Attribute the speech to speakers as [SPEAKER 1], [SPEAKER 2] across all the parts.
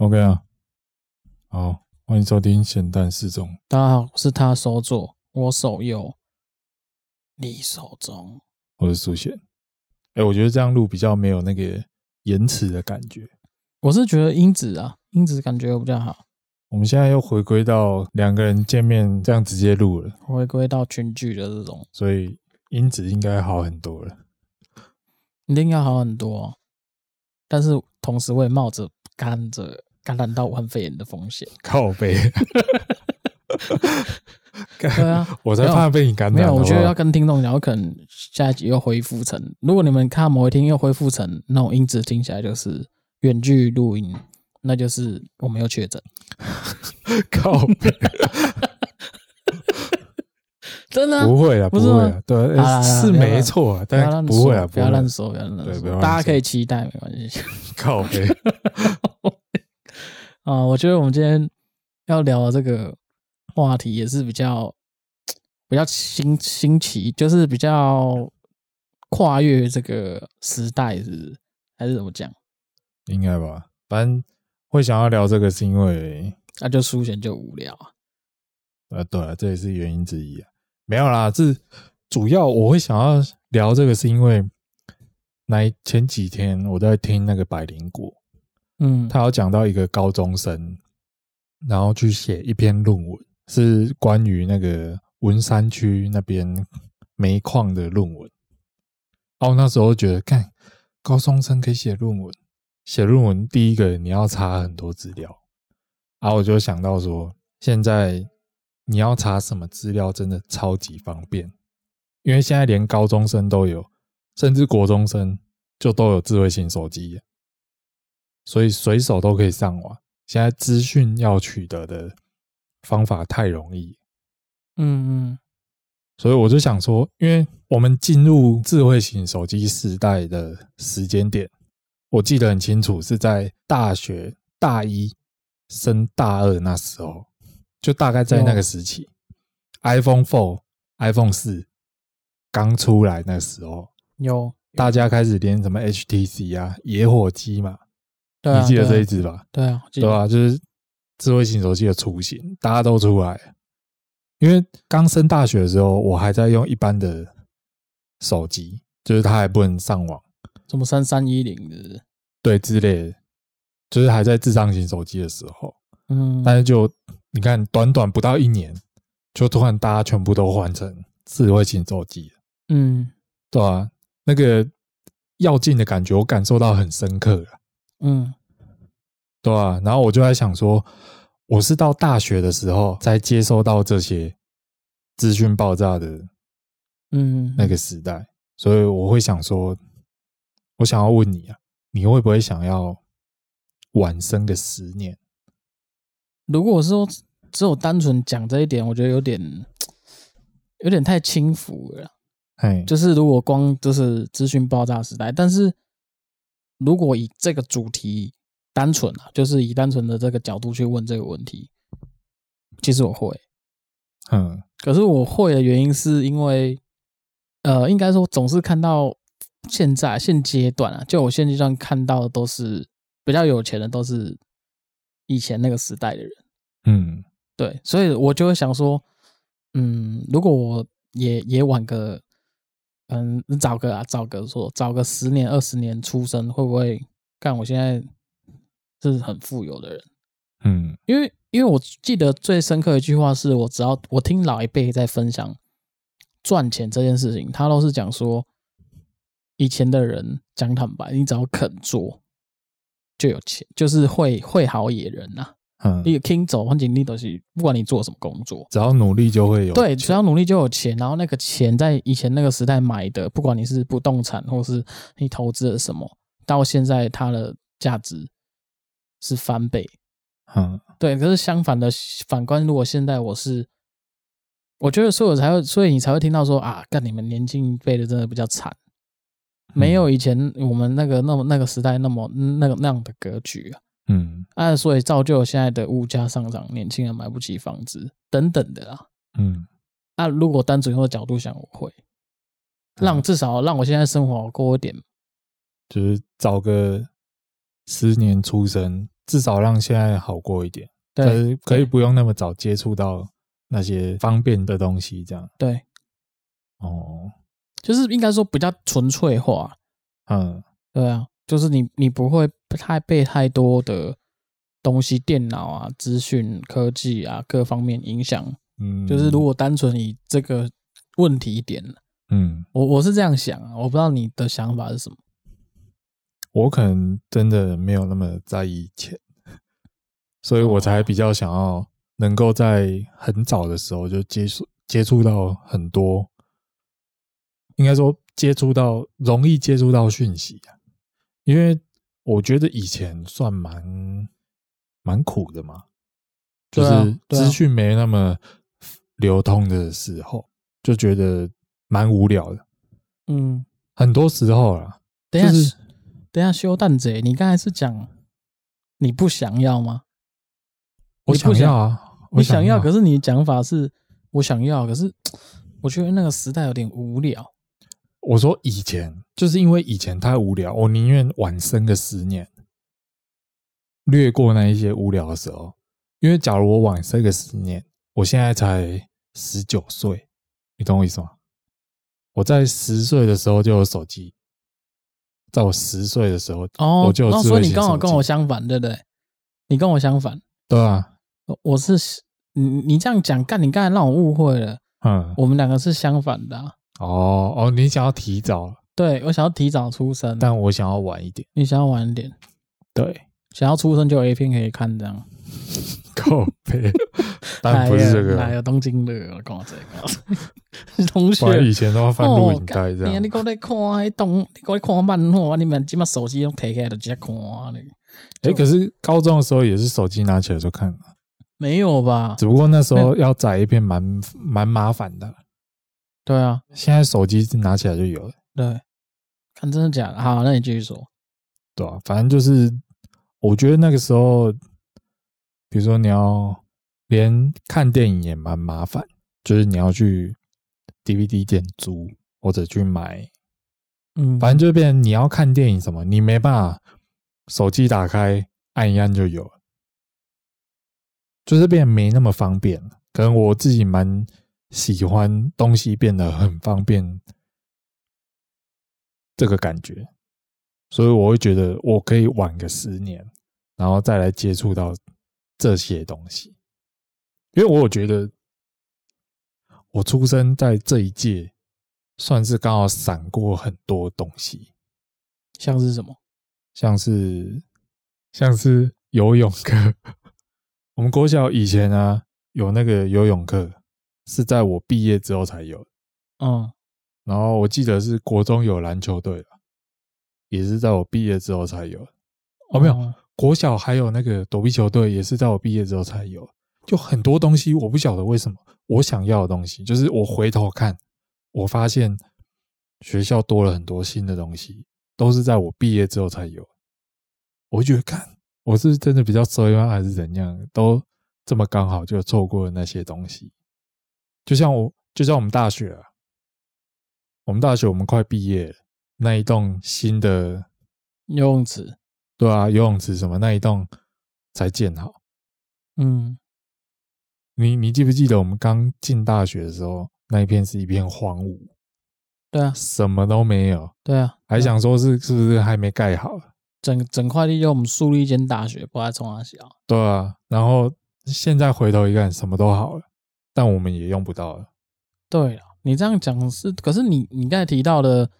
[SPEAKER 1] OK 啊，好，欢迎收听咸蛋四中。
[SPEAKER 2] 大家好，是他手左，我手右，你手中。
[SPEAKER 1] 我是苏贤。哎、欸，我觉得这样录比较没有那个延迟的感觉。
[SPEAKER 2] 我是觉得音质啊，音质感觉比较好。
[SPEAKER 1] 我们现在又回归到两个人见面这样直接录了，
[SPEAKER 2] 回归到群聚的这种，
[SPEAKER 1] 所以音质应该好很多了。
[SPEAKER 2] 一定要好很多、哦，但是同时会冒着干着感染到武汉肺炎的风险。
[SPEAKER 1] 靠背，
[SPEAKER 2] 对啊，
[SPEAKER 1] 我才怕被你感染。
[SPEAKER 2] 没有，我觉得要跟听众讲，我可能下一集又恢复成，如果你们看某一天又恢复成那种音质听起来就是远距录音，那就是我没有确诊。
[SPEAKER 1] 靠背。
[SPEAKER 2] 真的、啊、
[SPEAKER 1] 不会啊，不会啊，对，是没错啊，但
[SPEAKER 2] 是
[SPEAKER 1] 不会啊，
[SPEAKER 2] 不要乱说，不要乱说，大家可以期待，没关系。
[SPEAKER 1] 靠北
[SPEAKER 2] 啊，我觉得我们今天要聊的这个话题也是比较比较新新奇，就是比较跨越这个时代，是是？还是怎么讲？
[SPEAKER 1] 应该吧，反正会想要聊这个是因为
[SPEAKER 2] 那、啊、就书闲就无聊啊。
[SPEAKER 1] 呃，对啊，这也是原因之一啊。没有啦，这主要我会想要聊这个，是因为来前几天我在听那个百灵果，
[SPEAKER 2] 嗯，
[SPEAKER 1] 他有讲到一个高中生，然后去写一篇论文，是关于那个文山区那边煤矿的论文。哦，那时候觉得，看高中生可以写论文，写论文第一个你要查很多资料，然后我就想到说，现在。你要查什么资料，真的超级方便，因为现在连高中生都有，甚至国中生就都有智慧型手机，所以随手都可以上网。现在资讯要取得的方法太容易，
[SPEAKER 2] 嗯嗯，
[SPEAKER 1] 所以我就想说，因为我们进入智慧型手机时代的时间点，我记得很清楚，是在大学大一升大二那时候。就大概在那个时期，iPhone Four、iPhone 四刚出来那时候，
[SPEAKER 2] 有
[SPEAKER 1] 大家开始连什么 HTC 啊、野火机嘛，你记得这一支吧？
[SPEAKER 2] 对啊，
[SPEAKER 1] 对啊，就是智慧型手机的雏形，大家都出来。因为刚升大学的时候，我还在用一般的手机，就是它还不能上网，
[SPEAKER 2] 什么三三一零的，
[SPEAKER 1] 对之类的，就是还在智障型手机的时候，
[SPEAKER 2] 嗯，
[SPEAKER 1] 但是就。你看，短短不到一年，就突然大家全部都换成智慧型手机，
[SPEAKER 2] 嗯，
[SPEAKER 1] 对啊，那个要劲的感觉，我感受到很深刻，
[SPEAKER 2] 嗯，
[SPEAKER 1] 对啊，然后我就在想说，我是到大学的时候才接收到这些资讯爆炸的，
[SPEAKER 2] 嗯，
[SPEAKER 1] 那个时代，所以我会想说，我想要问你啊，你会不会想要晚生个十年？
[SPEAKER 2] 如果是说只有单纯讲这一点，我觉得有点有点太轻浮了。
[SPEAKER 1] 哎，
[SPEAKER 2] 就是如果光就是资讯爆炸时代，但是如果以这个主题单纯啊，就是以单纯的这个角度去问这个问题，其实我会，
[SPEAKER 1] 嗯，
[SPEAKER 2] 可是我会的原因是因为，呃，应该说总是看到现在现阶段啊，就我现阶段看到的都是比较有钱的，都是。以前那个时代的人，
[SPEAKER 1] 嗯，
[SPEAKER 2] 对，所以我就会想说，嗯，如果我也也晚个，嗯，找个啊，找个说，找个十年二十年出生，会不会干？我现在是很富有的人，
[SPEAKER 1] 嗯，
[SPEAKER 2] 因为因为我记得最深刻的一句话是我只要我听老一辈在分享赚钱这件事情，他都是讲说，以前的人讲坦白，你只要肯做。就有钱，就是会会好野人呐、啊。
[SPEAKER 1] 嗯，
[SPEAKER 2] 你 king 走，反正你都是不管你做什么工作，
[SPEAKER 1] 只要努力就会有。
[SPEAKER 2] 对，只要努力就有钱。然后那个钱在以前那个时代买的，不管你是不动产或是你投资了什么，到现在它的价值是翻倍。
[SPEAKER 1] 嗯，
[SPEAKER 2] 对。可是相反的，反观如果现在我是，我觉得所以我才会，所以你才会听到说啊，干你们年轻一辈的真的比较惨。没有以前我们那个那么那个时代那么那个那样的格局啊，
[SPEAKER 1] 嗯，
[SPEAKER 2] 啊，所以造就现在的物价上涨，年轻人买不起房子等等的啦，
[SPEAKER 1] 嗯，
[SPEAKER 2] 啊，如果单纯用角度想，我会让至少让我现在生活好过一点，
[SPEAKER 1] 就是找个十年出生，至少让现在好过一点，
[SPEAKER 2] 对，
[SPEAKER 1] 可以不用那么早接触到那些方便的东西，这样。
[SPEAKER 2] 对，
[SPEAKER 1] 哦，
[SPEAKER 2] 就是应该说比较纯粹化。
[SPEAKER 1] 嗯，
[SPEAKER 2] 对啊，就是你你不会太被太多的东西、电脑啊、资讯科技啊各方面影响。嗯，就是如果单纯以这个问题点，嗯，我我是这样想啊，我不知道你的想法是什么。
[SPEAKER 1] 我可能真的没有那么在意钱，所以我才比较想要能够在很早的时候就接触接触到很多，应该说接触到容易接触到讯息啊，因为我觉得以前算蛮蛮苦的嘛，就是资讯没那么流通的时候，就觉得蛮无聊的。嗯，很多时候啦，就是。
[SPEAKER 2] 等下修蛋贼，你刚才是讲你不想要吗？
[SPEAKER 1] 我想要啊，
[SPEAKER 2] 你想要，可是你讲法是我想要，可是 我觉得那个时代有点无聊。
[SPEAKER 1] 我说以前就是因为以前太无聊，我宁愿晚生个十年，略过那一些无聊的时候。因为假如我晚生个十年，我现在才十九岁，你懂我意思吗？我在十岁的时候就有手机。在我十岁的时候，哦，我就有智慧型手机。哦，所以
[SPEAKER 2] 你刚好跟我相反，对不对？你跟我相反，
[SPEAKER 1] 对啊。
[SPEAKER 2] 我是你，你这样讲，干，你刚才让我误会了。嗯，我们两个是相反的啊。
[SPEAKER 1] 哦哦，你想要提早？
[SPEAKER 2] 对，我想要提早出生，
[SPEAKER 1] 但我想要晚一点。
[SPEAKER 2] 你想要晚一点？
[SPEAKER 1] 对，
[SPEAKER 2] 想要出生就有 A 片可以看，这样。
[SPEAKER 1] 靠北，但不是这个，
[SPEAKER 2] 哪有东京的？我讲这个，同学
[SPEAKER 1] 以前都要翻录影带这样。
[SPEAKER 2] 你过来看，还懂？你过来看漫画，你们起码手机都提起来就直接看。
[SPEAKER 1] 哎，可是高中的时候也是手机拿起来就看。
[SPEAKER 2] 没有吧？
[SPEAKER 1] 只不过那时候要载一片蛮蛮麻烦的。
[SPEAKER 2] 对啊，
[SPEAKER 1] 现在手机拿起来就有了。
[SPEAKER 2] 对，看真的假的？好，那你继续说。
[SPEAKER 1] 对啊，反正就是，我觉得那个时候。比如说，你要连看电影也蛮麻烦，就是你要去 DVD 店租或者去买，嗯，反正就变成你要看电影什么，你没办法手机打开按一按就有了，就是变得没那么方便。可能我自己蛮喜欢东西变得很方便这个感觉，所以我会觉得我可以晚个十年，然后再来接触到。这些东西，因为我有觉得我出生在这一届，算是刚好闪过很多东西，
[SPEAKER 2] 像是什么？
[SPEAKER 1] 像是像是游泳课。我们国小以前啊，有那个游泳课，是在我毕业之后才有。嗯，然后我记得是国中有篮球队，也是在我毕业之后才有。哦，没有。国小还有那个躲避球队，也是在我毕业之后才有。就很多东西，我不晓得为什么我想要的东西，就是我回头看，我发现学校多了很多新的东西，都是在我毕业之后才有。我觉得，看我是真的比较衰吗，还是怎样？都这么刚好就错过了那些东西。就像我，就像我们大学啊，我们大学我们快毕业了，那一栋新的
[SPEAKER 2] 游泳池。
[SPEAKER 1] 对啊，游泳池什么那一栋才建好。嗯，你你记不记得我们刚进大学的时候，那一片是一片荒芜？
[SPEAKER 2] 对啊，
[SPEAKER 1] 什么都没有。
[SPEAKER 2] 对啊，
[SPEAKER 1] 还想说是是不是还没盖好？
[SPEAKER 2] 整整块地就我们树立一间大学，不知道从哪小。
[SPEAKER 1] 对啊，然后现在回头一看，什么都好了，但我们也用不到了。
[SPEAKER 2] 对啊，你这样讲是，可是你你刚才提到的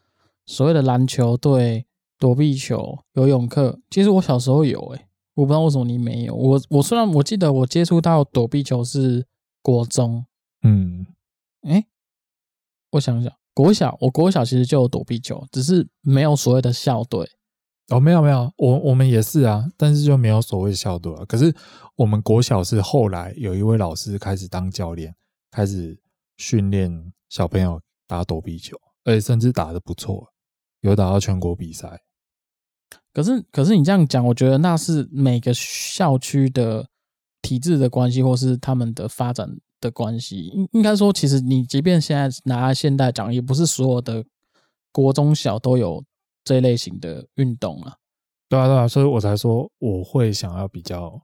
[SPEAKER 2] 所谓的篮球队。躲避球、游泳课，其实我小时候有诶、欸，我不知道为什么你没有。我我虽然我记得我接触到躲避球是国中，嗯，诶、欸，我想想，国小我国小其实就有躲避球，只是没有所谓的校队。
[SPEAKER 1] 哦，没有没有，我我们也是啊，但是就没有所谓校队啊。可是我们国小是后来有一位老师开始当教练，开始训练小朋友打躲避球，而且甚至打得不错，有打到全国比赛。
[SPEAKER 2] 可是，可是你这样讲，我觉得那是每个校区的体制的关系，或是他们的发展的关系。应应该说，其实你即便现在拿现代讲，也不是所有的国中小都有这类型的运动啊。
[SPEAKER 1] 对啊，对啊，所以我才说我会想要比较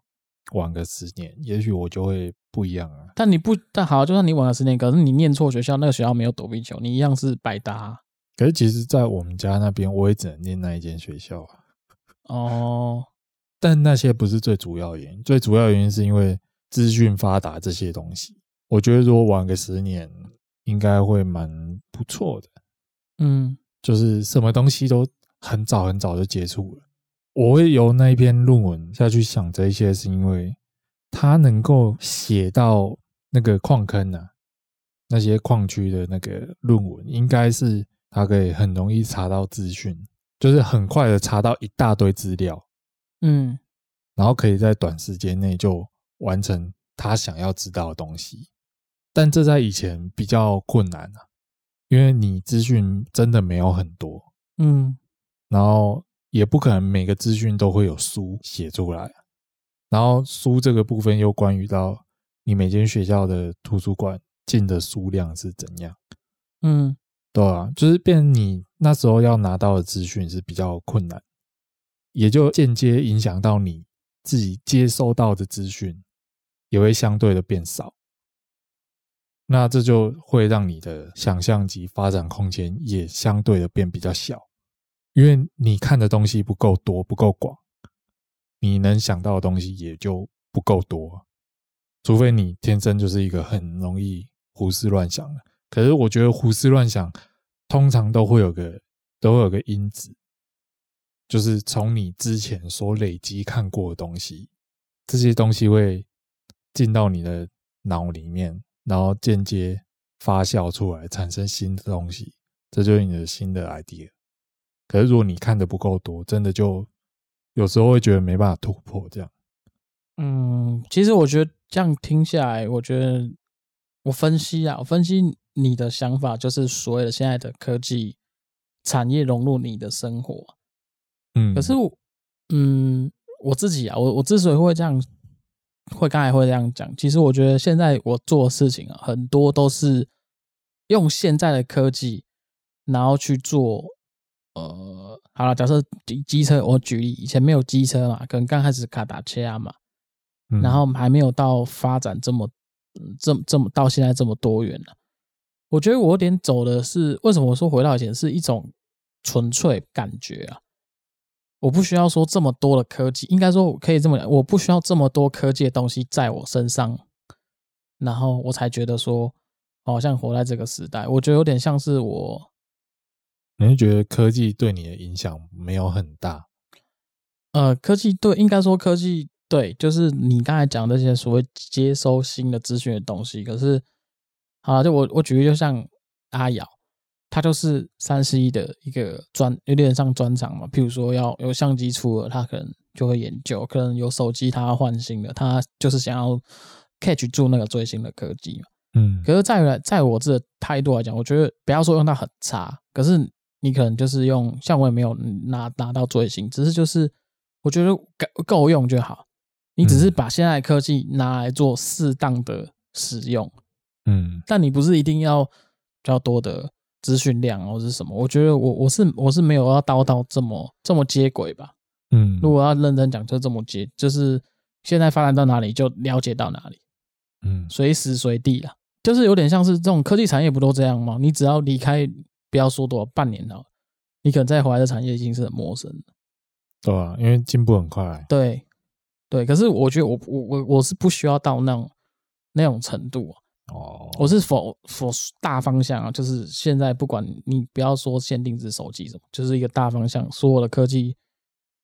[SPEAKER 1] 晚个十年，也许我就会不一样啊。
[SPEAKER 2] 但你不，但好，就算你晚了十年，可是你念错学校，那个学校没有躲避球，你一样是白搭啊。
[SPEAKER 1] 可是其实，在我们家那边，我也只能念那一间学校啊。
[SPEAKER 2] 哦，
[SPEAKER 1] 但那些不是最主要原因，最主要原因是因为资讯发达这些东西。我觉得如果晚个十年，应该会蛮不错的。
[SPEAKER 2] 嗯，
[SPEAKER 1] 就是什么东西都很早很早就接触了。我会由那一篇论文下去想这些，是因为他能够写到那个矿坑啊，那些矿区的那个论文，应该是他可以很容易查到资讯，就是很快的查到一大堆资料，
[SPEAKER 2] 嗯，
[SPEAKER 1] 然后可以在短时间内就完成他想要知道的东西。但这在以前比较困难啊，因为你资讯真的没有很多，
[SPEAKER 2] 嗯，
[SPEAKER 1] 然后。也不可能每个资讯都会有书写出来，然后书这个部分又关于到你每间学校的图书馆进的书量是怎样，
[SPEAKER 2] 嗯，
[SPEAKER 1] 对啊，就是变你那时候要拿到的资讯是比较困难，也就间接影响到你自己接收到的资讯也会相对的变少，那这就会让你的想象及发展空间也相对的变比较小。因为你看的东西不够多，不够广，你能想到的东西也就不够多。除非你天生就是一个很容易胡思乱想的。可是我觉得胡思乱想通常都会有个都会有个因子，就是从你之前所累积看过的东西，这些东西会进到你的脑里面，然后间接发酵出来，产生新的东西，这就是你的新的 idea。可是，如果你看的不够多，真的就有时候会觉得没办法突破这样。
[SPEAKER 2] 嗯，其实我觉得这样听下来，我觉得我分析啊，我分析你的想法，就是所谓的现在的科技产业融入你的生活。
[SPEAKER 1] 嗯，
[SPEAKER 2] 可是我，嗯，我自己啊，我我之所以会这样，会刚才会这样讲，其实我觉得现在我做的事情啊，很多都是用现在的科技，然后去做。呃，好了，假设机机车，我举例，以前没有机车嘛，可能刚开始卡达切啊嘛，嗯、然后还没有到发展这么，这么这么到现在这么多元了。我觉得我有点走的是，为什么我说回到以前是一种纯粹感觉啊？我不需要说这么多的科技，应该说我可以这么讲，我不需要这么多科技的东西在我身上，然后我才觉得说，好像活在这个时代。我觉得有点像是我。
[SPEAKER 1] 你会觉得科技对你的影响没有很大？
[SPEAKER 2] 呃，科技对，应该说科技对，就是你刚才讲的这些所谓接收新的资讯的东西。可是，好，就我我举例，就像阿瑶，他就是三 C 的一个专，有点像专长嘛。譬如说，要有相机出了，他可能就会研究；可能有手机，他要换新的，他就是想要 catch 住那个最新的科技嘛。
[SPEAKER 1] 嗯。
[SPEAKER 2] 可是，在在我这态度来讲，我觉得不要说用到很差，可是。你可能就是用，像我也没有拿拿到最新，只是就是我觉得够够用就好。你只是把现在的科技拿来做适当的使用，
[SPEAKER 1] 嗯，
[SPEAKER 2] 但你不是一定要比较多的资讯量或是什么。我觉得我我是我是没有要叨到这么这么接轨吧，
[SPEAKER 1] 嗯，
[SPEAKER 2] 如果要认真讲，就这么接，就是现在发展到哪里就了解到哪里，
[SPEAKER 1] 嗯，随
[SPEAKER 2] 时随地啦，就是有点像是这种科技产业不都这样吗？你只要离开。不要说多少半年了，你可能在回来的产业已经是很陌生的，
[SPEAKER 1] 对啊，因为进步很快。
[SPEAKER 2] 对，对，可是我觉得我我我我是不需要到那种那种程度啊。
[SPEAKER 1] 哦，
[SPEAKER 2] 我是否否大方向啊，就是现在不管你不要说限定制手机什么，就是一个大方向，所有的科技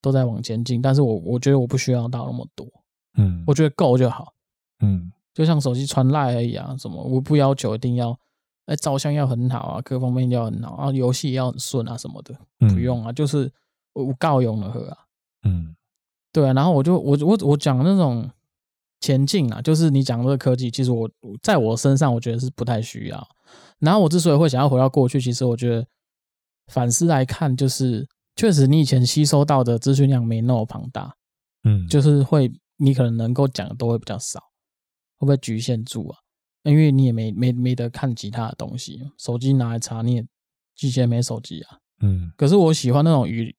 [SPEAKER 2] 都在往前进。但是我我觉得我不需要到那么多，
[SPEAKER 1] 嗯，
[SPEAKER 2] 我觉得够就好，
[SPEAKER 1] 嗯，
[SPEAKER 2] 就像手机传赖而已啊，什么我不要求一定要。哎，照相要很好啊，各方面要很好啊，游戏要很顺啊，什么的，不用啊，就是我够用了喝啊，
[SPEAKER 1] 嗯，
[SPEAKER 2] 对啊，然后我就我我我讲那种前进啊，就是你讲这个科技，其实我在我身上我觉得是不太需要。然后我之所以会想要回到过去，其实我觉得反思来看，就是确实你以前吸收到的资讯量没那么庞大，
[SPEAKER 1] 嗯，
[SPEAKER 2] 就是会你可能能够讲的都会比较少，会不会局限住啊？因为你也没没没得看其他的东西，手机拿来查，你也之前没手机啊。
[SPEAKER 1] 嗯。
[SPEAKER 2] 可是我喜欢那种与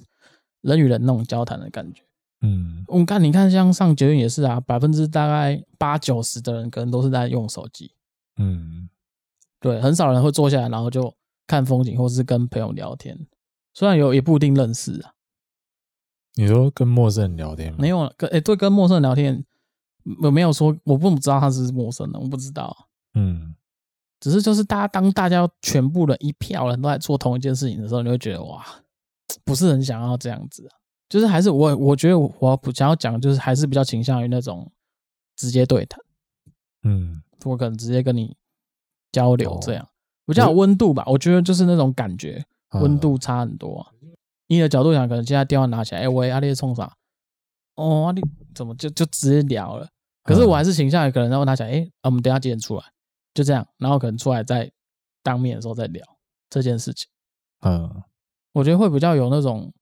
[SPEAKER 2] 人与人那种交谈的感觉。
[SPEAKER 1] 嗯，
[SPEAKER 2] 我看你看，像上捷运也是啊，百分之大概八九十的人可能都是在用手机。
[SPEAKER 1] 嗯，
[SPEAKER 2] 对，很少人会坐下来，然后就看风景，或是跟朋友聊天。虽然有，也不一定认识啊。
[SPEAKER 1] 你说跟陌生人聊天吗？
[SPEAKER 2] 没有，跟哎，对，跟陌生人聊天，我没有说，我不知道他是陌生人，我不知道。
[SPEAKER 1] 嗯，
[SPEAKER 2] 只是就是大家当大家全部的一票人都在做同一件事情的时候，你会觉得哇，不是很想要这样子啊。就是还是我，我觉得我不想要讲，就是还是比较倾向于那种直接对谈。
[SPEAKER 1] 嗯，
[SPEAKER 2] 我可能直接跟你交流，这样比较有温度吧。我觉得就是那种感觉，温度差很多啊。你的角度想，可能现在电话拿起来，哎喂，阿丽冲啥？哦，阿丽怎么就就直接聊了？可是我还是倾向于可能然后拿起来，哎，我们等下几点出来？就这样，然后可能出来再当面的时候再聊这件事情。
[SPEAKER 1] 嗯，
[SPEAKER 2] 我觉得会比较有那种。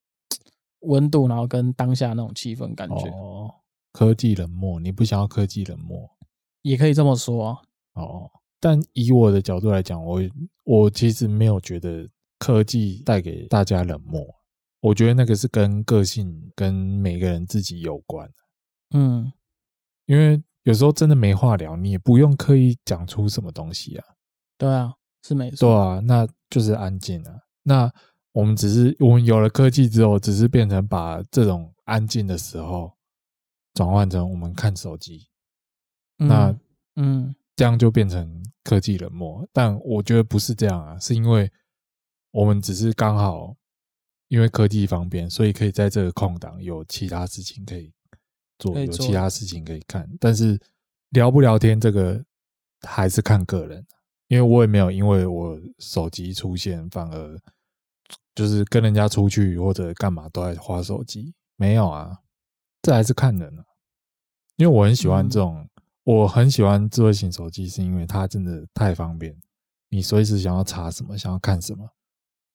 [SPEAKER 2] 温度，然后跟当下那种气氛感觉。
[SPEAKER 1] 哦，科技冷漠，你不想要科技冷漠，
[SPEAKER 2] 也可以这么说啊。
[SPEAKER 1] 哦，但以我的角度来讲，我我其实没有觉得科技带给大家冷漠，我觉得那个是跟个性跟每个人自己有关。
[SPEAKER 2] 嗯，
[SPEAKER 1] 因为有时候真的没话聊，你也不用刻意讲出什么东西啊。
[SPEAKER 2] 对啊，是没错。
[SPEAKER 1] 对啊，那就是安静啊。那。我们只是我们有了科技之后，只是变成把这种安静的时候转换成我们看手机，
[SPEAKER 2] 嗯、
[SPEAKER 1] 那
[SPEAKER 2] 嗯，
[SPEAKER 1] 这样就变成科技冷漠。但我觉得不是这样啊，是因为我们只是刚好因为科技方便，所以可以在这个空档有其他事情可以做，有其他事情可以看。但是聊不聊天这个还是看个人，因为我也没有因为我手机出现反而。就是跟人家出去或者干嘛都在花手机，没有啊，这还是看人啊。因为我很喜欢这种，我很喜欢智慧型手机，是因为它真的太方便，你随时想要查什么、想要看什么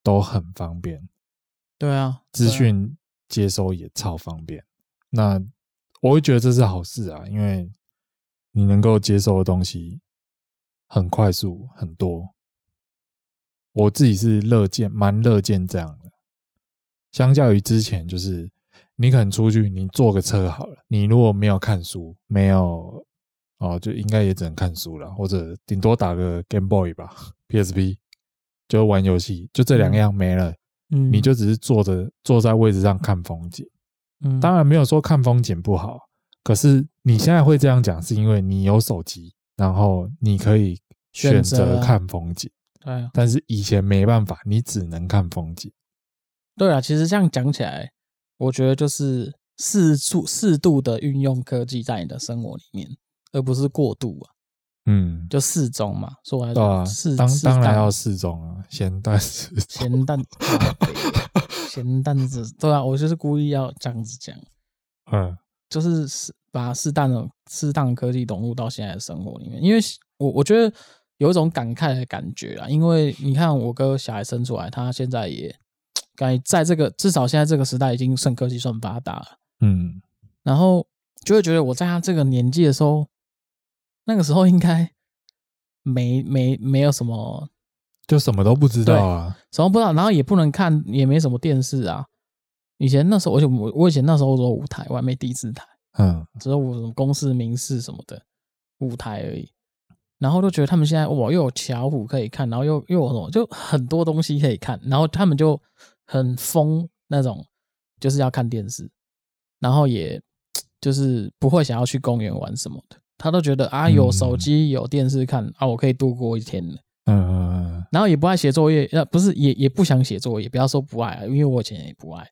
[SPEAKER 1] 都很方便。
[SPEAKER 2] 对啊，
[SPEAKER 1] 资讯接收也超方便。那我会觉得这是好事啊，因为你能够接收的东西很快速、很多。我自己是乐见，蛮乐见这样的。相较于之前，就是你可能出去，你坐个车好了，你如果没有看书，没有哦，就应该也只能看书了，或者顶多打个 Game Boy 吧，PSP 就玩游戏，就这两样没了。
[SPEAKER 2] 嗯，
[SPEAKER 1] 你就只是坐着坐在位置上看风景。
[SPEAKER 2] 嗯，
[SPEAKER 1] 当然没有说看风景不好，可是你现在会这样讲，是因为你有手机，然后你可以选择看风景。
[SPEAKER 2] 对，
[SPEAKER 1] 但是以前没办法，你只能看风景。
[SPEAKER 2] 对啊，其实这样讲起来，我觉得就是适度适度的运用科技在你的生活里面，而不是过度啊。
[SPEAKER 1] 嗯，
[SPEAKER 2] 就适中嘛，说白了，
[SPEAKER 1] 对啊，
[SPEAKER 2] 适
[SPEAKER 1] 当当然要适中啊，咸淡适中。
[SPEAKER 2] 咸蛋，咸淡子，对啊，我就是故意要这样子讲。
[SPEAKER 1] 嗯，
[SPEAKER 2] 就是适把适当的适当的科技融入到现在的生活里面，因为我我觉得。有一种感慨的感觉啊，因为你看我哥小孩生出来，他现在也该在这个至少现在这个时代已经算科技算发达了，
[SPEAKER 1] 嗯，
[SPEAKER 2] 然后就会觉得我在他这个年纪的时候，那个时候应该没没没有什么，
[SPEAKER 1] 就什么都不知道啊，
[SPEAKER 2] 什么不知道，然后也不能看，也没什么电视啊。以前那时候，而且我我以前那时候做舞台，我还没第四台，
[SPEAKER 1] 嗯，
[SPEAKER 2] 只有我什么公视、民视什么的舞台而已。然后都觉得他们现在哇，又有巧虎可以看，然后又又有什么，就很多东西可以看。然后他们就很疯那种，就是要看电视，然后也就是不会想要去公园玩什么的。他都觉得啊，有手机有电视看啊，我可以度过一天了。
[SPEAKER 1] 嗯嗯嗯。
[SPEAKER 2] 然后也不爱写作业，呃，不是也也不想写作业。不要说不爱啊，因为我以前也不爱，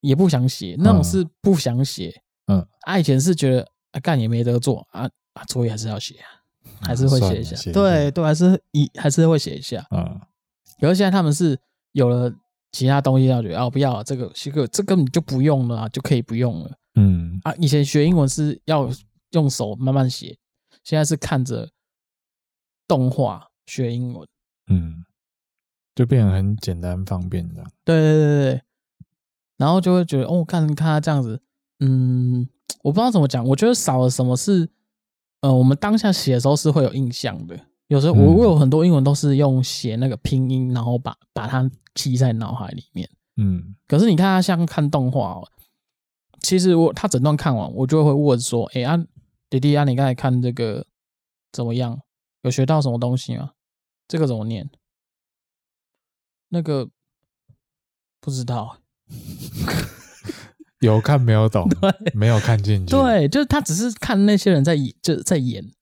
[SPEAKER 2] 也不想写。那种是不想写。嗯。啊，以前是觉得啊，干也没得做啊啊，作业还是要写啊。还是会写一下，嗯、对对，还是一还是会写一下。嗯，可是现在他们是有了其他东西，要觉得哦，不要这个，这个这根本就不用了，就可以不用了。
[SPEAKER 1] 嗯
[SPEAKER 2] 啊，以前学英文是要用手慢慢写，现在是看着动画学英文。
[SPEAKER 1] 嗯，就变得很简单方便的。
[SPEAKER 2] 对对对对，然后就会觉得哦，看看他这样子，嗯，我不知道怎么讲，我觉得少了什么是。呃，我们当下写的时候是会有印象的。有时候我我有很多英文都是用写那个拼音，然后把把它记在脑海里面。
[SPEAKER 1] 嗯，
[SPEAKER 2] 可是你看他像看动画哦，其实我他整段看完，我就会问说：“哎啊，弟弟啊，你刚才看这个怎么样？有学到什么东西吗？这个怎么念？那个不知道。”
[SPEAKER 1] 有看没有懂，
[SPEAKER 2] 对，
[SPEAKER 1] 没有看进去。
[SPEAKER 2] 对，就是他只是看那些人在演，就在演，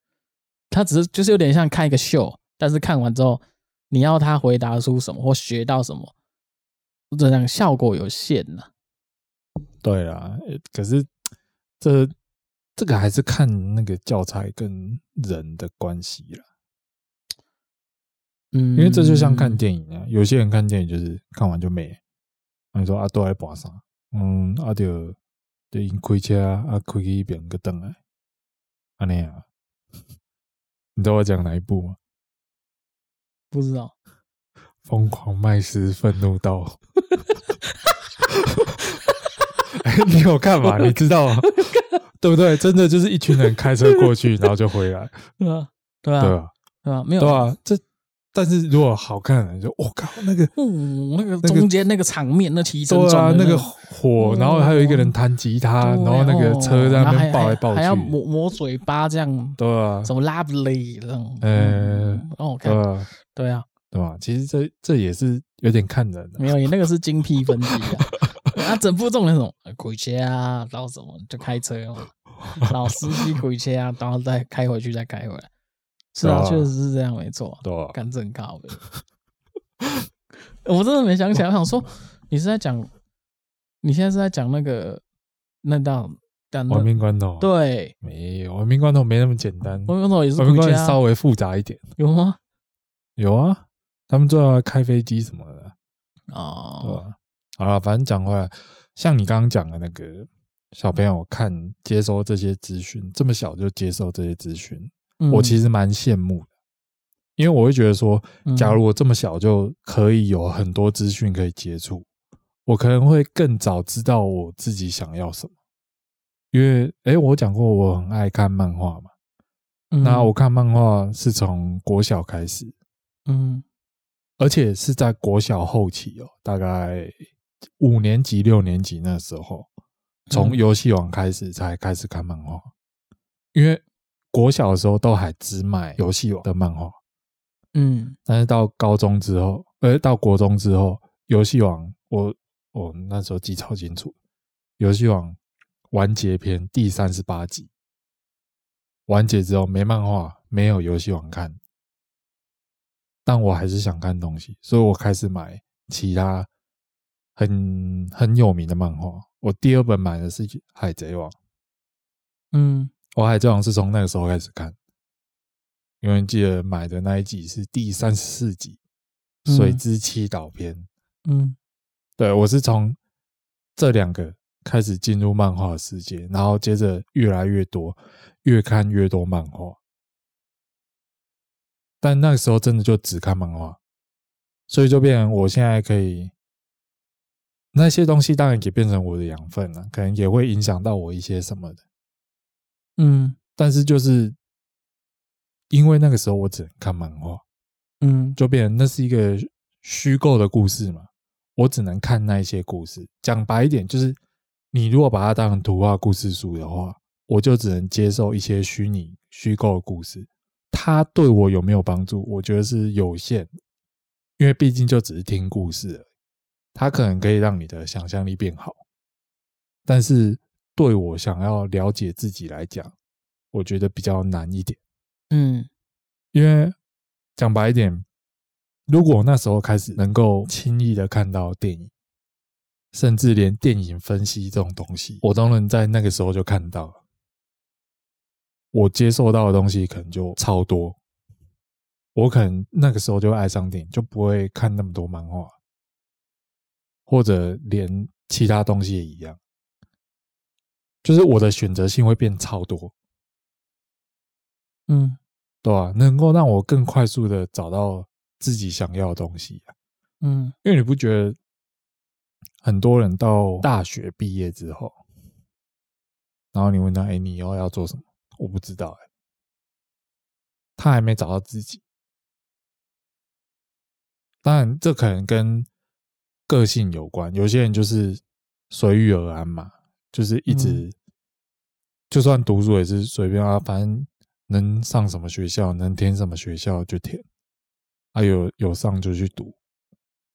[SPEAKER 2] 他只是就是有点像看一个秀，但是看完之后，你要他回答出什么或学到什么，这样效果有限呐、啊。
[SPEAKER 1] 对啦，可是这这个还是看那个教材跟人的关系啦。
[SPEAKER 2] 嗯，
[SPEAKER 1] 因为这就像看电影啊，有些人看电影就是看完就没，你说啊，都在播啥？嗯，啊就就因开车啊，开去一边个灯来，安尼啊，你知道我讲哪一部吗？
[SPEAKER 2] 不知道。
[SPEAKER 1] 疯狂麦斯愤怒到。哎，你有看吗？你知道吗？对不对？真的就是一群人开车过去，然后就回来。
[SPEAKER 2] 对啊，对啊，
[SPEAKER 1] 对啊，
[SPEAKER 2] 对啊，没有
[SPEAKER 1] 对啊，这。但是如果好看，就我靠，那个，
[SPEAKER 2] 嗯，那个中间那个场面，那起
[SPEAKER 1] 对啊，那个火，然后还有一个人弹吉他，然后那个车在那边抱来抱去，
[SPEAKER 2] 还要抹抹嘴巴这样，
[SPEAKER 1] 对啊，
[SPEAKER 2] 什么 lovely 这种，
[SPEAKER 1] 呃，
[SPEAKER 2] 哦，看，对啊，
[SPEAKER 1] 对吧？其实这这也是有点看人的，
[SPEAKER 2] 没有，你那个是精辟分析啊，啊，整部重点是什么？鬼车啊，然后什么就开车嘛，老司机鬼车啊，然后再开回去，再开回来。是啊，确实是这样，没错。
[SPEAKER 1] 对，
[SPEAKER 2] 干正靠的。我真的没想起来，我想说，你是在讲，你现在是在讲那个那道
[SPEAKER 1] 亡命关头？
[SPEAKER 2] 对，
[SPEAKER 1] 没有亡命关头没那么简单。
[SPEAKER 2] 亡命关头也是，
[SPEAKER 1] 亡命关头稍微复杂一点。
[SPEAKER 2] 有吗？
[SPEAKER 1] 有啊，他们最后要开飞机什么的。
[SPEAKER 2] 哦？
[SPEAKER 1] 好了，反正讲回来，像你刚刚讲的那个小朋友看接收这些资讯，这么小就接受这些资讯。我其实蛮羡慕的，因为我会觉得说，假如我这么小就可以有很多资讯可以接触，我可能会更早知道我自己想要什么。因为，诶，我讲过我很爱看漫画嘛，那我看漫画是从国小开始，嗯，而且是在国小后期哦，大概五年级、六年级那时候，从游戏王开始才开始看漫画，因为。国小的时候都还只买游戏王的漫画，嗯，但是到高中之后，呃，到国中之后，游戏王我我那时候记超清楚，游戏王完结篇第三十八集。完结之后没漫画，没有游戏王看，但我还是想看东西，所以我开始买其他很很有名的漫画。我第二本买的是《海贼王》，嗯。我海贼王是从那个时候开始看，因为记得买的那一集是第三十四集《水之七岛篇》。嗯，对，我是从这两个开始进入漫画世界，然后接着越来越多，越看越多漫画。但那个时候真的就只看漫画，所以就变成我现在可以那些东西，当然也变成我的养分了，可能也会影响到我一些什么的。嗯，但是就是因为那个时候我只能看漫画，嗯，就变成那是一个虚构的故事嘛，我只能看那一些故事。讲白一点，就是你如果把它当成图画故事书的话，我就只能接受一些虚拟虚构的故事。它对我有没有帮助？我觉得是有限，因为毕竟就只是听故事而已，它可能可以让你的想象力变好，但是。对我想要了解自己来讲，我觉得比较难一点。嗯，因为讲白一点，如果我那时候开始能够轻易的看到电影，甚至连电影分析这种东西，我都能在那个时候就看到了，我接受到的东西可能就超多。我可能那个时候就爱上电影，就不会看那么多漫画，或者连其他东西也一样。就是我的选择性会变超多，嗯，对吧？能够让我更快速的找到自己想要的东西，嗯，因为你不觉得很多人到大学毕业之后，然后你问他，哎，你以后要做什么？我不知道，哎，他还没找到自己。当然，这可能跟个性有关，有些人就是随遇而安嘛，就是一直、嗯、就算读书也是随便啊，反正能上什么学校，能填什么学校就填，啊有有上就去读，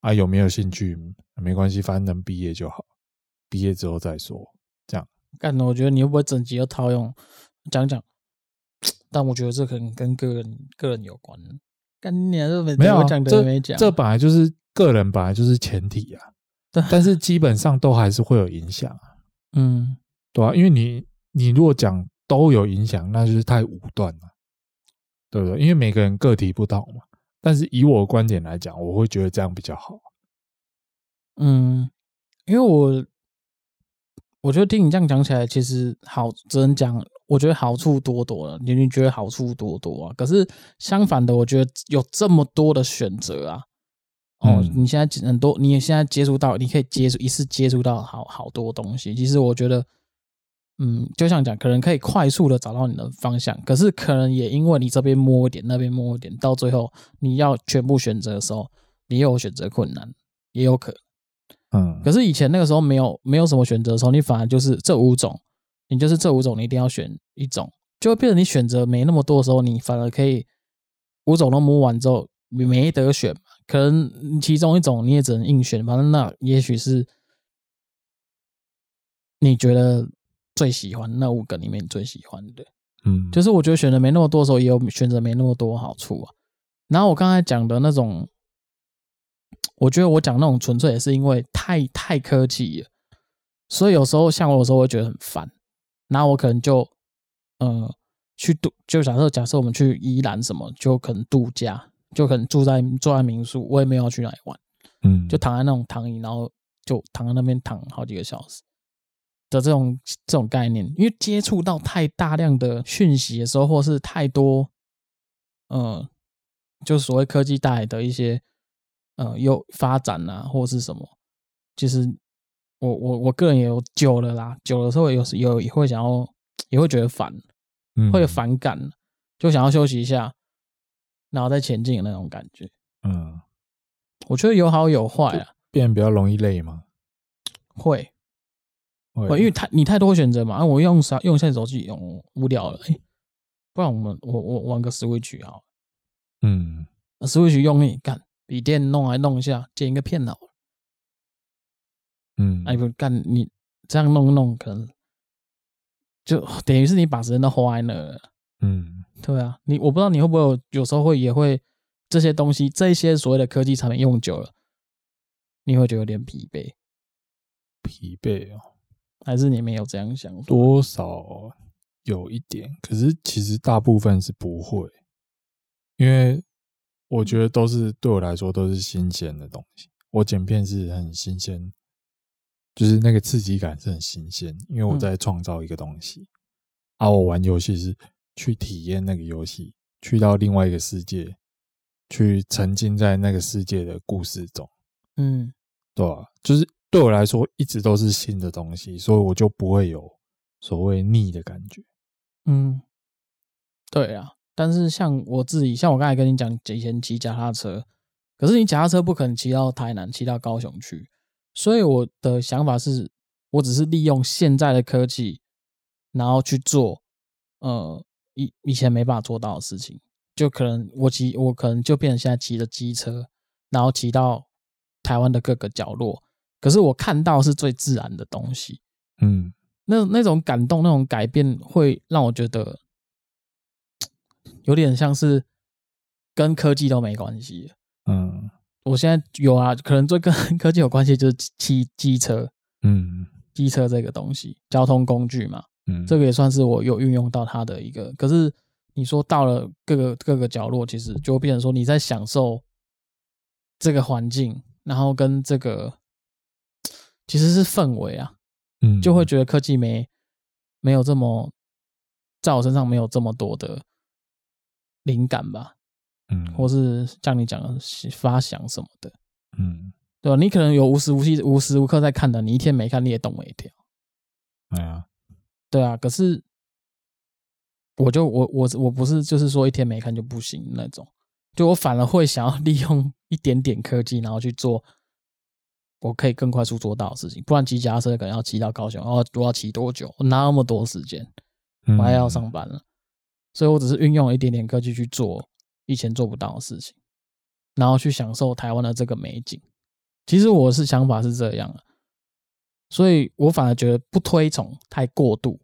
[SPEAKER 1] 啊有没有兴趣没关系，反正能毕业就好，毕业之后再说，这样。
[SPEAKER 2] 干，我觉得你会不会整集都套用讲讲？但我觉得这可能跟个人个人有关。干你啊，这没
[SPEAKER 1] 有
[SPEAKER 2] 讲的没讲，
[SPEAKER 1] 这本来就是个人，本来就是前提啊。对，但是基本上都还是会有影响啊。
[SPEAKER 2] 嗯，
[SPEAKER 1] 对啊，因为你你如果讲都有影响，那就是太武断了，对不对？因为每个人个体不同嘛。但是以我的观点来讲，我会觉得这样比较好。
[SPEAKER 2] 嗯，因为我。我觉得听你这样讲起来，其实好只能讲，我觉得好处多多了。你你觉得好处多多啊？可是相反的，我觉得有这么多的选择啊！哦，嗯、你现在很多，你现在接触到，你可以接触一次接触到好好多东西。其实我觉得，嗯，就像讲，可能可以快速的找到你的方向，可是可能也因为你这边摸一点，那边摸一点，到最后你要全部选择的时候，你又有选择困难，也有可能。
[SPEAKER 1] 嗯，
[SPEAKER 2] 可是以前那个时候没有没有什么选择的时候，你反而就是这五种，你就是这五种，你一定要选一种，就会变成你选择没那么多的时候，你反而可以五种都摸完之后，你没得选，可能其中一种你也只能硬选，反正那也许是你觉得最喜欢那五个里面最喜欢的，
[SPEAKER 1] 嗯，
[SPEAKER 2] 就是我觉得选择没那么多的时候，也有选择没那么多好处啊。然后我刚才讲的那种。我觉得我讲那种纯粹也是因为太太科技了，所以有时候像我有时候会觉得很烦，然后我可能就，呃，去度，就假设假设我们去宜兰什么，就可能度假，就可能住在住在民宿，我也没有要去哪里玩，
[SPEAKER 1] 嗯，
[SPEAKER 2] 就躺在那种躺椅，然后就躺在那边躺好几个小时的这种这种概念，因为接触到太大量的讯息的时候，或是太多，呃，就所谓科技带来的一些。呃，有发展啊，或是什么？其实我我我个人也有久了啦，久的时候有时有也会想要，也会觉得烦，
[SPEAKER 1] 嗯，
[SPEAKER 2] 会有反感，就想要休息一下，然后再前进的那种感觉。
[SPEAKER 1] 嗯，
[SPEAKER 2] 我觉得有好有坏啊，
[SPEAKER 1] 变比较容易累吗？
[SPEAKER 2] 会，会，因为太你太多选择嘛。啊，我用啥用现在手机用无聊了，欸，不然我们我我玩个 Switch 好，
[SPEAKER 1] 嗯
[SPEAKER 2] ，Switch 用你干。笔电弄来弄一下，剪一个片好了。
[SPEAKER 1] 嗯，
[SPEAKER 2] 哎不干，你这样弄一弄，可能就等于是你把时间都花在那了。
[SPEAKER 1] 嗯，
[SPEAKER 2] 对啊，你我不知道你会不会有，有时候会也会这些东西，这些所谓的科技产品用久了，你会觉得有点疲惫。
[SPEAKER 1] 疲惫哦，
[SPEAKER 2] 还是你没有这样想？
[SPEAKER 1] 多少有一点，可是其实大部分是不会，因为。我觉得都是对我来说都是新鲜的东西。我剪片是很新鲜，就是那个刺激感是很新鲜，因为我在创造一个东西。嗯、啊，我玩游戏是去体验那个游戏，去到另外一个世界，去沉浸在那个世界的故事中。
[SPEAKER 2] 嗯，
[SPEAKER 1] 对吧、啊？就是对我来说一直都是新的东西，所以我就不会有所谓腻的感觉。
[SPEAKER 2] 嗯，对啊。但是像我自己，像我刚才跟你讲，以前骑脚踏车，可是你脚踏车不可能骑到台南，骑到高雄去，所以我的想法是，我只是利用现在的科技，然后去做，呃，以以前没办法做到的事情，就可能我骑，我可能就变成现在骑着机车，然后骑到台湾的各个角落，可是我看到是最自然的东西，
[SPEAKER 1] 嗯，
[SPEAKER 2] 那那种感动，那种改变，会让我觉得。有点像是跟科技都没关系。
[SPEAKER 1] 嗯，
[SPEAKER 2] 我现在有啊，可能最跟科技有关系就是骑机车。
[SPEAKER 1] 嗯，
[SPEAKER 2] 机车这个东西，交通工具嘛。
[SPEAKER 1] 嗯，
[SPEAKER 2] 这个也算是我有运用到它的一个。可是你说到了各个各个角落，其实就会变成说你在享受这个环境，然后跟这个其实是氛围啊。
[SPEAKER 1] 嗯，
[SPEAKER 2] 就会觉得科技没没有这么在我身上没有这么多的。灵感吧，
[SPEAKER 1] 嗯，
[SPEAKER 2] 或是像你讲的发想什么的，
[SPEAKER 1] 嗯，
[SPEAKER 2] 对吧？你可能有无时无刻、无时无刻在看的，你一天没看，你也动了一条。
[SPEAKER 1] 对啊，
[SPEAKER 2] 对啊。可是，我就我我我不是就是说一天没看就不行那种，就我反而会想要 利用一点点科技，然后去做我可以更快速做到的事情。不然骑脚踏车可能要骑到高雄，然后我要骑多久？我哪那么多时间？我还要上班了，所以我只是运用了一点点科技去做以前做不到的事情，然后去享受台湾的这个美景。其实我是想法是这样的，所以我反而觉得不推崇太过度，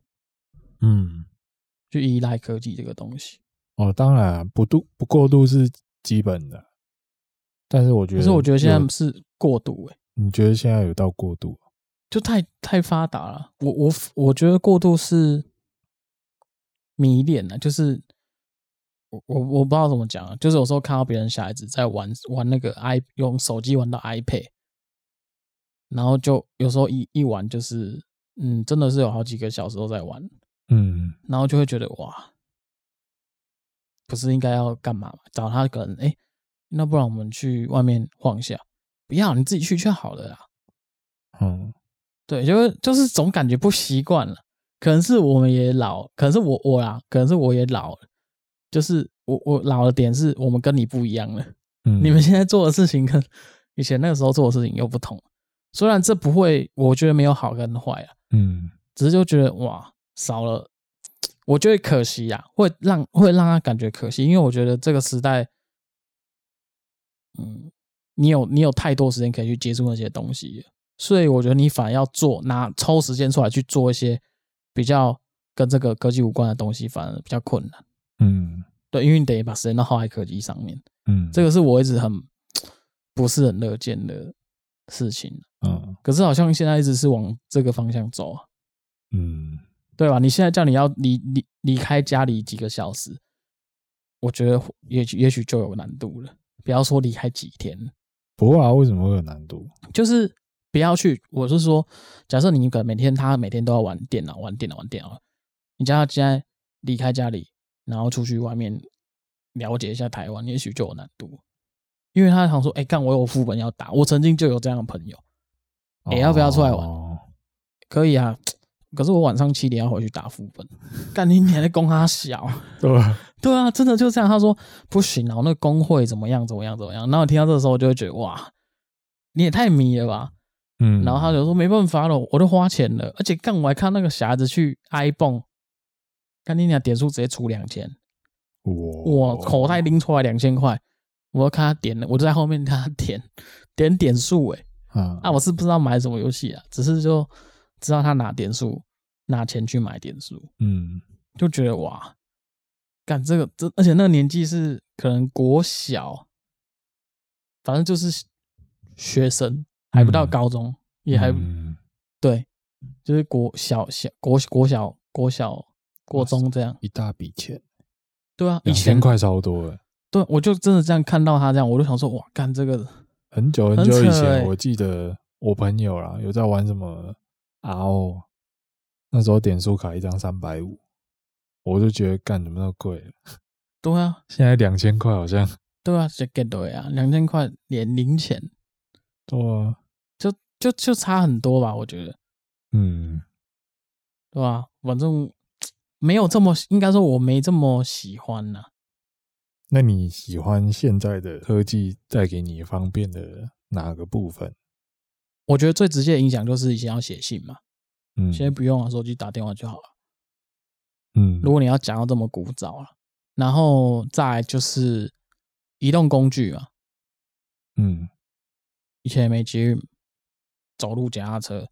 [SPEAKER 1] 嗯，
[SPEAKER 2] 去依赖科技这个东西。
[SPEAKER 1] 哦，当然不度不过度是基本的，但是我觉得，
[SPEAKER 2] 可是我觉得现在是过度哎、欸。
[SPEAKER 1] 你觉得现在有到过度？
[SPEAKER 2] 就太太发达了。我我我觉得过度是迷恋了，就是我我我不知道怎么讲啊，就是有时候看到别人小孩子在玩玩那个 i 用手机玩到 iPad。然后就有时候一一玩就是，嗯，真的是有好几个小时都在玩，
[SPEAKER 1] 嗯，
[SPEAKER 2] 然后就会觉得哇，不是应该要干嘛？找他可能，哎，那不然我们去外面晃一下？不要，你自己去就好了啦。
[SPEAKER 1] 嗯，
[SPEAKER 2] 对，就就是总感觉不习惯了，可能是我们也老，可能是我我啦，可能是我也老了，就是我我老的点是我们跟你不一样了，嗯，你们现在做的事情跟以前那个时候做的事情又不同。虽然这不会，我觉得没有好跟坏啊，
[SPEAKER 1] 嗯，
[SPEAKER 2] 只是就觉得哇，少了，我觉得可惜呀，会让会让他感觉可惜，因为我觉得这个时代，嗯，你有你有太多时间可以去接触那些东西，所以我觉得你反而要做，拿抽时间出来去做一些比较跟这个科技无关的东西，反而比较困难，
[SPEAKER 1] 嗯，
[SPEAKER 2] 对，因为你得把时间都耗在科技上面，
[SPEAKER 1] 嗯，
[SPEAKER 2] 这个是我一直很不是很乐见的事情。
[SPEAKER 1] 嗯，
[SPEAKER 2] 可是好像现在一直是往这个方向走啊，
[SPEAKER 1] 嗯，
[SPEAKER 2] 对吧？你现在叫你要离离离开家里几个小时，我觉得也许也许就有难度了。不要说离开几天，
[SPEAKER 1] 不会啊？为什么会有难度？
[SPEAKER 2] 就是不要去。我是说，假设你可能每天他每天都要玩电脑，玩电脑，玩电脑，你叫他现在离开家里，然后出去外面了解一下台湾，也许就有难度。因为他想说，哎，干我有副本要打，我曾经就有这样的朋友。也、欸、要不要出来玩？哦、可以啊，可是我晚上七点要回去打副本。干你你还在供他小？
[SPEAKER 1] 对吧？
[SPEAKER 2] 对啊，真的就这样。他说不行啊，我那个工会怎么样怎么样怎么样。然后我听到这个时候，我就会觉得哇，你也太迷了吧。
[SPEAKER 1] 嗯。
[SPEAKER 2] 然后他就说没办法了，我都花钱了，而且干我还看那个匣子去 iPhone，干你俩点数直接出两千，我口袋拎出来两千块，我要看他点了，我就在后面看他点 点点数诶。
[SPEAKER 1] 啊，
[SPEAKER 2] 啊，我是不知道买什么游戏啊，只是就知道他拿点数，拿钱去买点数，
[SPEAKER 1] 嗯，
[SPEAKER 2] 就觉得哇，干这个这，而且那个年纪是可能国小，反正就是学生，还不到高中，嗯、也还、嗯、对，就是国小小国国小国小国中这样，
[SPEAKER 1] 一大笔钱，
[SPEAKER 2] 对啊，
[SPEAKER 1] 两千块超多了，
[SPEAKER 2] 对，我就真的这样看到他这样，我就想说哇，干这个。
[SPEAKER 1] 很久很久以前，我记得我朋友啦有在玩什么 RO，那时候点数卡一张三百五，我就觉得干怎么那么贵？
[SPEAKER 2] 对啊，
[SPEAKER 1] 现在两千块好像。
[SPEAKER 2] 对啊，这给对啊，两千块连零钱。
[SPEAKER 1] 对啊，
[SPEAKER 2] 就就就差很多吧？我觉得。
[SPEAKER 1] 嗯，
[SPEAKER 2] 对吧？反正 没有这么，应该说我没这么喜欢呐。
[SPEAKER 1] 那你喜欢现在的科技带给你方便的哪个部分？
[SPEAKER 2] 我觉得最直接的影响就是以前要写信嘛，
[SPEAKER 1] 嗯，
[SPEAKER 2] 现在不用了，手机打电话就好了，
[SPEAKER 1] 嗯。
[SPEAKER 2] 如果你要讲到这么古早了，然后再就是移动工具嘛，
[SPEAKER 1] 嗯，
[SPEAKER 2] 以前也没捷运，走路脚踏车，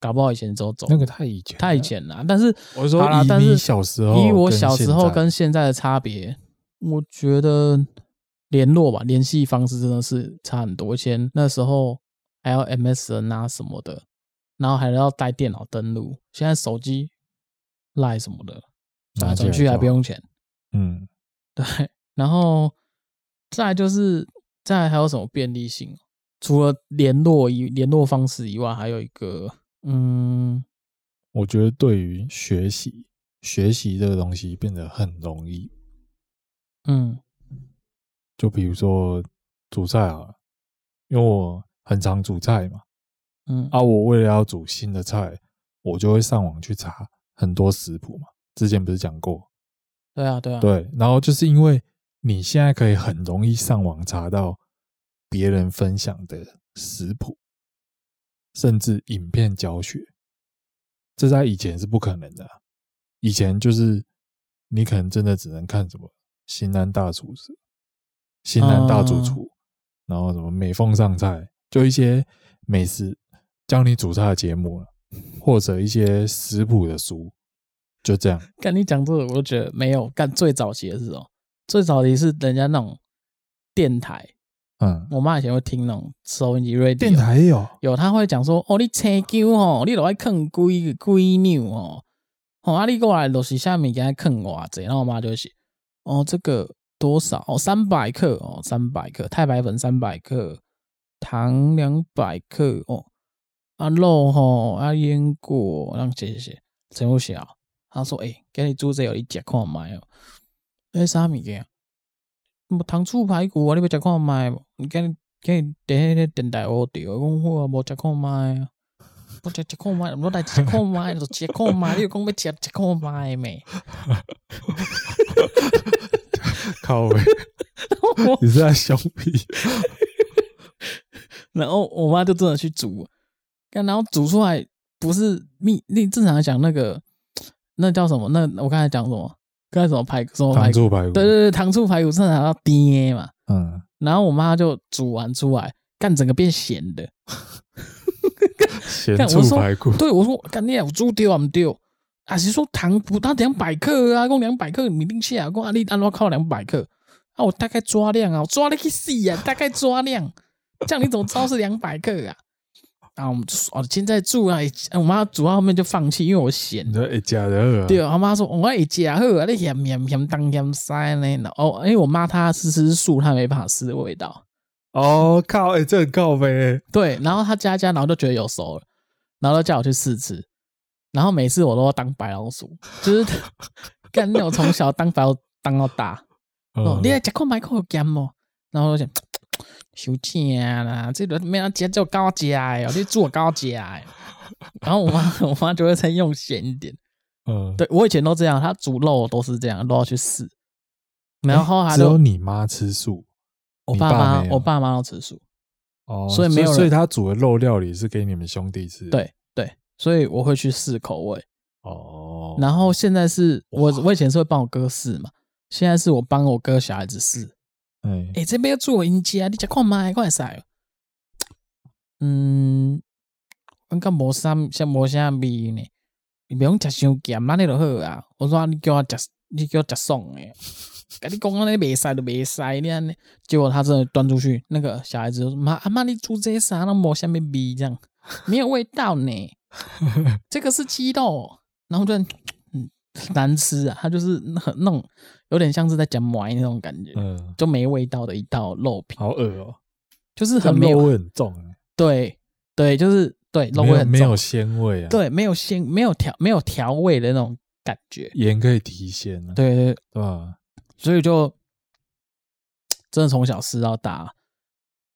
[SPEAKER 2] 搞不好以前走走
[SPEAKER 1] 那个太以前
[SPEAKER 2] 太以前了。但是
[SPEAKER 1] 我说以你小时候，
[SPEAKER 2] 以我小时候跟现在的差别。我觉得联络吧，联系方式真的是差很多。以前那时候还要 MSN 啊什么的，然后还要带电脑登录。现在手机 Line 什么的，转转去还不用钱。
[SPEAKER 1] 嗯，
[SPEAKER 2] 对。然后再来就是再来还有什么便利性？除了联络以联络方式以外，还有一个，嗯，
[SPEAKER 1] 我觉得对于学习学习这个东西变得很容易。
[SPEAKER 2] 嗯，
[SPEAKER 1] 就比如说煮菜啊，因为我很常煮菜嘛，
[SPEAKER 2] 嗯
[SPEAKER 1] 啊，我为了要煮新的菜，我就会上网去查很多食谱嘛。之前不是讲过？
[SPEAKER 2] 对啊，对啊，
[SPEAKER 1] 对。然后就是因为你现在可以很容易上网查到别人分享的食谱，甚至影片教学，这在以前是不可能的。以前就是你可能真的只能看什么《型男大厨师》《型男大主厨》，然后什么《美凤上菜》，就一些美食教你煮菜的节目，或者一些食谱的书，就这样。
[SPEAKER 2] 跟你讲这个，我都觉得没有。干最早期的是哦，最早期是人家那种电台。
[SPEAKER 1] 嗯，
[SPEAKER 2] 我妈以前会听那种收音机 radio，
[SPEAKER 1] 电台也有
[SPEAKER 2] 有，她会讲说，哦，你青椒哦，你都爱啃龟龟牛哦，哦，啊，你过来都是下面给他啃哇子，然后我妈就会写，哦，这个多少？哦，三百克哦，三百克太白粉三百克，糖两百克哦，啊肉吼啊腌过，让写写写，真有写啊。他说，诶、给你煮这有，你吃看卖哦，诶，啥物件？糖醋排骨啊，你要食看卖无？你今日今日电迄个电台学着，讲好啊，无食看卖啊，无食食看卖，我来食看卖，就食看卖，你又讲要食食看卖没？
[SPEAKER 1] 靠北！你是在凶屁？
[SPEAKER 2] 然后我妈就真的去煮，然后煮出来不是蜜，那正常来讲那个那叫什么？那我刚才讲什么？干什么排骨？什么排骨？糖醋排骨？对对对，糖醋排骨正常要甜嘛。嗯。然后我妈就煮完出来，干整个变咸的。
[SPEAKER 1] 咸醋排骨。
[SPEAKER 2] 对，我说干你有猪丢啊？不丢？啊，是说糖不到两百克啊？共两百克，你定下，讲啊，你按怎靠两百克？啊，我大概抓量啊，我抓了去死啊，大概抓量，这样你怎么知道是两百克啊？啊，我们就说哦，现在煮啊，我妈煮到后面就放弃，因为我咸。
[SPEAKER 1] 你说一家的
[SPEAKER 2] 对，我妈说我一家好啊，你咸咸咸当咸塞呢。哦，因为我妈她吃吃素，她没办法吃的味道。
[SPEAKER 1] 哦靠，哎、欸，这很靠呗。对，
[SPEAKER 2] 然后她加加，然后就觉得有熟了，然后就叫我去试吃。然后每次我都要当白老鼠，就是干那种从小当白老鼠当到大。哦，你来吃看麦克有咸哦？然后我就想。收钱啦，这个没人接就高价哦，你做高价。然后我妈，我妈就会再用咸一点。嗯，对我以前都这样，她煮肉都是这样，都要去试。然后还
[SPEAKER 1] 只有你妈吃素，
[SPEAKER 2] 我爸妈，我爸妈都吃素。
[SPEAKER 1] 哦，所以没有，所以他煮的肉料理是给你们兄弟吃。
[SPEAKER 2] 对对，所以我会去试口味。哦，然后现在是我，我以前是会帮我哥试嘛，现在是我帮我哥小孩子试。哎，哎，这边要做人家，你吃看麦，快使。嗯，我感觉无啥，像无啥味呢。你不用吃伤咸，那你就好啊。我说你叫我吃，你叫我吃爽的。跟你讲，那袂使就袂使，你安尼。结果他真的端出去，那个小孩子说：“妈，阿妈，你煮这啥？那无啥物味，这样没有味道呢。这个是鸡肉，然后就嗯难吃啊。它就是很那种。有点像是在讲麦那种感觉，嗯，就没味道的一道肉品，
[SPEAKER 1] 好恶哦，
[SPEAKER 2] 就是很没有
[SPEAKER 1] 肉味很重，
[SPEAKER 2] 对对，就是对肉味很重，
[SPEAKER 1] 没有鲜味啊，
[SPEAKER 2] 对，没有鲜，没有调，没有调味的那种感觉，
[SPEAKER 1] 盐可以提鲜啊，
[SPEAKER 2] 对对
[SPEAKER 1] 对。吧？
[SPEAKER 2] 所以就真的从小吃到大，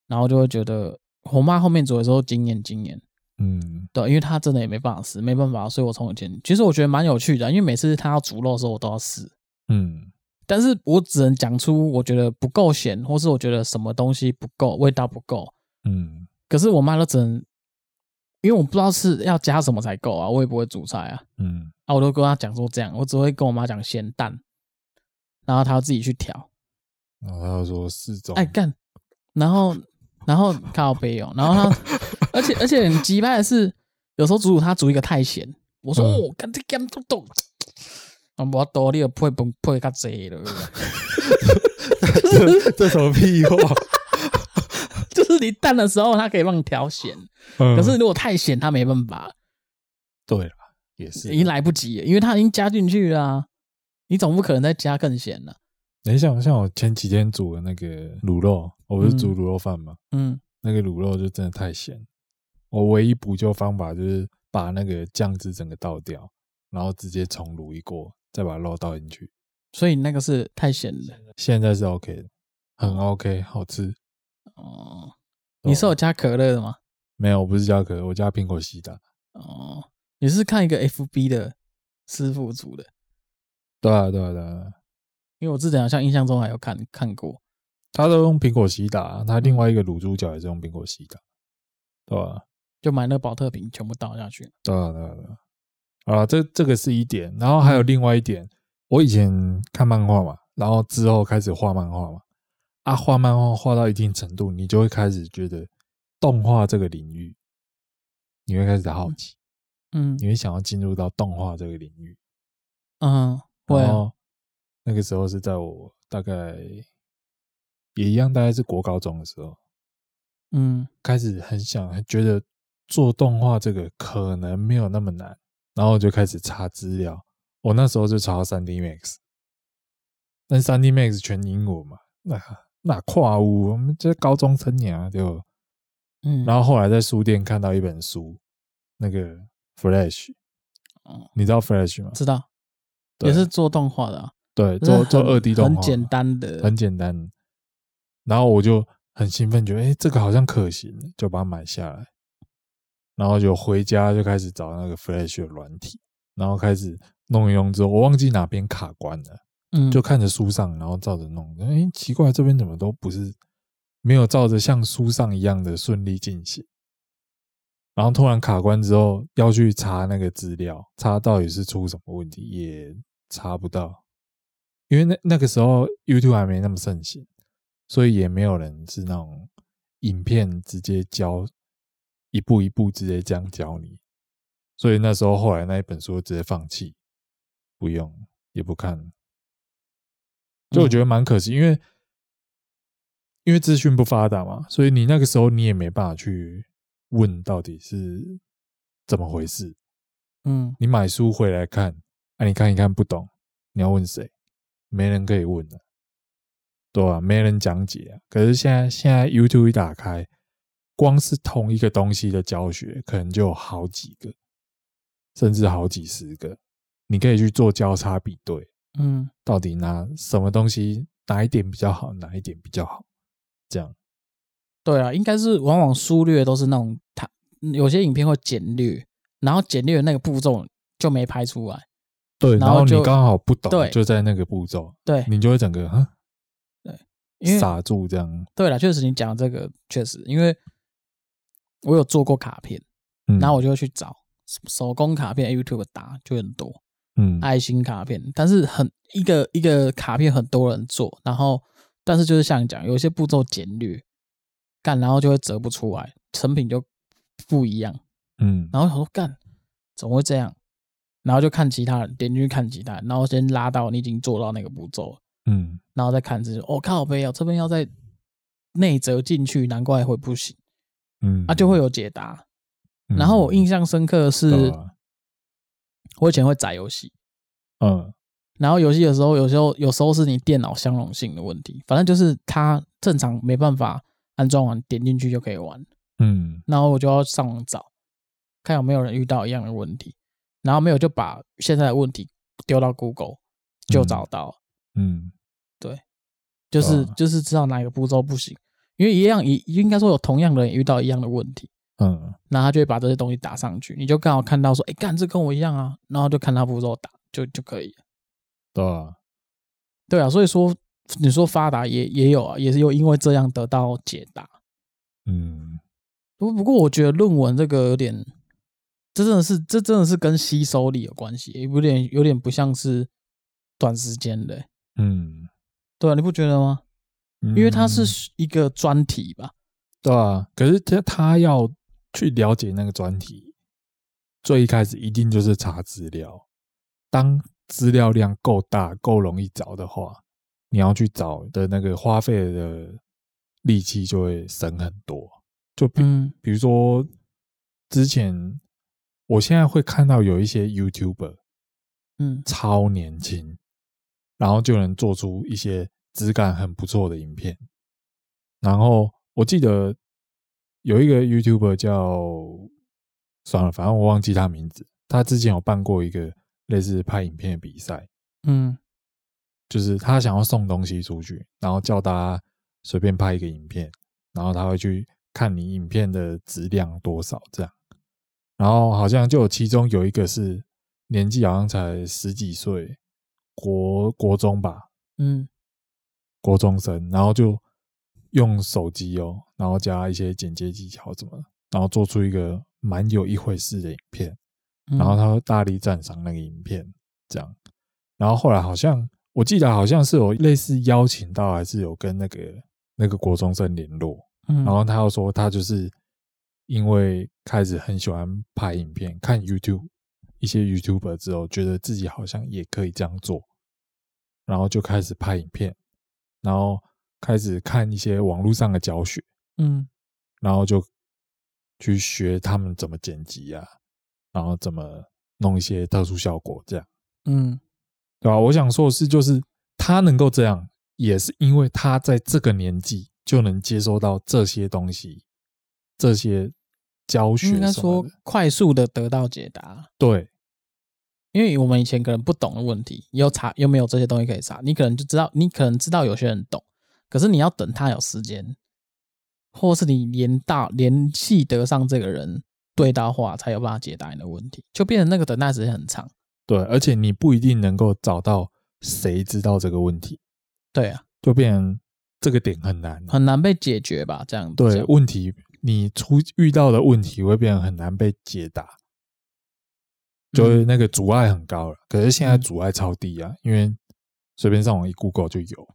[SPEAKER 2] 然后就会觉得我妈后面煮的时候惊艳惊艳，嗯，对，因为他真的也没办法试，没办法，所以我从以前其实我觉得蛮有趣的，因为每次他要煮肉的时候，我都要试，嗯。但是我只能讲出我觉得不够咸，或是我觉得什么东西不够，味道不够。嗯，可是我妈都只能，因为我不知道是要加什么才够啊，我也不会煮菜啊。嗯，啊，我都跟她讲说这样，我只会跟我妈讲咸淡，然后她要自己去调。
[SPEAKER 1] 然后她要说四种。
[SPEAKER 2] 哎干，然后然后靠北哦，然后她，而且 而且很奇葩的是，有时候煮煮他煮一个太咸，我说哦，干这干都懂。啊，我多，你要配崩配较济了。
[SPEAKER 1] 这这什么屁话？
[SPEAKER 2] 就是你淡的时候，它可以帮你调咸。嗯、可是如果太咸，它没办法。
[SPEAKER 1] 对了，也是
[SPEAKER 2] 已经来不及了，因为它已经加进去了、啊。你总不可能再加更咸了。
[SPEAKER 1] 等一下，像我前几天煮的那个卤肉，我不是煮卤肉饭吗？嗯，那个卤肉就真的太咸。我唯一补救方法就是把那个酱汁整个倒掉，然后直接重卤一锅。再把肉倒进去，
[SPEAKER 2] 所以那个是太咸了。
[SPEAKER 1] 现在是 OK 的，很 OK，好吃。
[SPEAKER 2] 哦，你是有加可乐的吗？
[SPEAKER 1] 没有，我不是加可乐，我加苹果西打。
[SPEAKER 2] 哦，你是看一个 FB 的师傅煮的？
[SPEAKER 1] 对啊，对啊，对啊。
[SPEAKER 2] 因为我之前好像印象中还有看看过，
[SPEAKER 1] 他都用苹果西打，他另外一个卤猪脚也是用苹果西打，对吧？
[SPEAKER 2] 就买那个宝特瓶全部倒下去。
[SPEAKER 1] 对啊，对啊，对啊。啊，这这个是一点，然后还有另外一点，我以前看漫画嘛，然后之后开始画漫画嘛，啊，画漫画画到一定程度，你就会开始觉得动画这个领域，你会开始好奇，
[SPEAKER 2] 嗯，
[SPEAKER 1] 你会想要进入到动画这个领域，
[SPEAKER 2] 嗯，会啊。
[SPEAKER 1] 那个时候是在我大概也一样，大概是国高中的时候，
[SPEAKER 2] 嗯，开
[SPEAKER 1] 始很想，觉得做动画这个可能没有那么难。然后就开始查资料，我那时候就查到三 D Max，但三 D Max 全英文嘛，那那跨屋，我们这高中生呀，就嗯，然后后来在书店看到一本书，那个 Flash，
[SPEAKER 2] 哦，
[SPEAKER 1] 你知道 Flash 吗？
[SPEAKER 2] 知道，也是做动画的，啊，
[SPEAKER 1] 对，做做二 D 动画，
[SPEAKER 2] 很简单的，
[SPEAKER 1] 很简单。然后我就很兴奋，觉得哎，这个好像可行，就把它买下来。然后就回家就开始找那个 Flash 的软体，然后开始弄一弄之后，我忘记哪边卡关了，嗯，就看着书上，然后照着弄，哎，奇怪，这边怎么都不是没有照着像书上一样的顺利进行，然后突然卡关之后，要去查那个资料，查到底是出什么问题，也查不到，因为那那个时候 YouTube 还没那么盛行，所以也没有人是那种影片直接教。一步一步直接这样教你，所以那时候后来那一本书直接放弃，不用也不看，就我觉得蛮可惜，因为因为资讯不发达嘛，所以你那个时候你也没办法去问到底是怎么回事。
[SPEAKER 2] 嗯，
[SPEAKER 1] 你买书回来看，哎，你看一看不懂，你要问谁？没人可以问的，对吧？没人讲解啊。可是现在现在 YouTube 一打开。光是同一个东西的教学，可能就有好几个，甚至好几十个，你可以去做交叉比对，
[SPEAKER 2] 嗯，
[SPEAKER 1] 到底拿什么东西哪一点比较好，哪一点比较好，这样。
[SPEAKER 2] 对啊，应该是往往疏略都是那种，它有些影片会简略，然后简略的那个步骤就没拍出来，
[SPEAKER 1] 对，然后你刚好不懂，就在那个步骤，
[SPEAKER 2] 对，
[SPEAKER 1] 你就会整个，哼，
[SPEAKER 2] 对，因为
[SPEAKER 1] 傻住这样。
[SPEAKER 2] 对了，确实你讲这个确实，因为。我有做过卡片，然后我就会去找手工卡片，YouTube 打就很多，
[SPEAKER 1] 嗯，
[SPEAKER 2] 爱心卡片，但是很一个一个卡片很多人做，然后但是就是像你讲，有些步骤简略，干然后就会折不出来，成品就不一样，
[SPEAKER 1] 嗯，
[SPEAKER 2] 然后想说干怎么会这样？然后就看其他人，点进去看其他人，然后先拉到你已经做到那个步骤，
[SPEAKER 1] 嗯，然
[SPEAKER 2] 后再看自己，哦靠北哦，这边要再内折进去，难怪会不行。
[SPEAKER 1] 嗯，
[SPEAKER 2] 啊，就会有解答。然后我印象深刻的是，我以前会载游戏，
[SPEAKER 1] 嗯，
[SPEAKER 2] 然后游戏的时候，有时候有时候是你电脑相容性的问题，反正就是它正常没办法安装完点进去就可以玩，
[SPEAKER 1] 嗯，
[SPEAKER 2] 然后我就要上网找，看有没有人遇到一样的问题，然后没有就把现在的问题丢到 Google 就找到，
[SPEAKER 1] 嗯，
[SPEAKER 2] 对，就是就是知道哪个步骤不行。因为一样，也应该说有同样的人遇到一样的问题，
[SPEAKER 1] 嗯，
[SPEAKER 2] 那他就会把这些东西打上去，你就刚好看到说，哎，干这跟我一样啊，然后就看他步骤打，就就可以了。
[SPEAKER 1] 对啊，
[SPEAKER 2] 对啊，所以说你说发达也也有啊，也是有因为这样得到解答。
[SPEAKER 1] 嗯，
[SPEAKER 2] 不不过我觉得论文这个有点，这真的是这真的是跟吸收力有关系，有点有点不像是短时间的。
[SPEAKER 1] 嗯，
[SPEAKER 2] 对啊，你不觉得吗？因为它是一个专题吧，
[SPEAKER 1] 对啊。可是他他要去了解那个专题，最一开始一定就是查资料。当资料量够大、够容易找的话，你要去找的那个花费的力气就会省很多。就比比如说，之前我现在会看到有一些 YouTuber，
[SPEAKER 2] 嗯，
[SPEAKER 1] 超年轻，然后就能做出一些。质感很不错的影片，然后我记得有一个 YouTuber 叫算了，反正我忘记他名字。他之前有办过一个类似拍影片的比赛，
[SPEAKER 2] 嗯，
[SPEAKER 1] 就是他想要送东西出去，然后叫大家随便拍一个影片，然后他会去看你影片的质量多少这样。然后好像就有其中有一个是年纪好像才十几岁，国国中吧，
[SPEAKER 2] 嗯。
[SPEAKER 1] 国中生，然后就用手机哦，然后加一些剪接技巧什么，然后做出一个蛮有一回事的影片，
[SPEAKER 2] 嗯。
[SPEAKER 1] 然后他会大力赞赏那个影片，这样，然后后来好像我记得好像是有类似邀请到，还是有跟那个那个国中生联络，
[SPEAKER 2] 嗯，
[SPEAKER 1] 然后他又说他就是因为开始很喜欢拍影片，看 YouTube 一些 YouTuber 之后，觉得自己好像也可以这样做，然后就开始拍影片，然后开始看一些网络上的教学，
[SPEAKER 2] 嗯。
[SPEAKER 1] 然后就去学他们怎么剪辑啊，然后怎么弄一些特殊效果，这样，
[SPEAKER 2] 嗯。
[SPEAKER 1] 对吧？我想说的是，就是他能够这样，也是因为他在这个年纪就能接收到这些东西，这些教学应该
[SPEAKER 2] 说快速的得到解答，
[SPEAKER 1] 对，
[SPEAKER 2] 因为我们以前可能不懂的问题，又查又没有这些东西可以查，你可能就知道，你可能知道有些人懂，可是你要等他有时间，或是你连到联系得上这个人对到话，才有办法解答你的问题，就变成那个等待时间很长。
[SPEAKER 1] 对，而且你不一定能够找到谁知道这个问题，
[SPEAKER 2] 对啊，
[SPEAKER 1] 就变成这个点很难，
[SPEAKER 2] 很难被解决吧？这样子对
[SPEAKER 1] 问题，你出遇到的问题会变得很难被解答，就是那个阻碍很高了。可是现在阻碍超低啊，因为随便上网一 Google 就有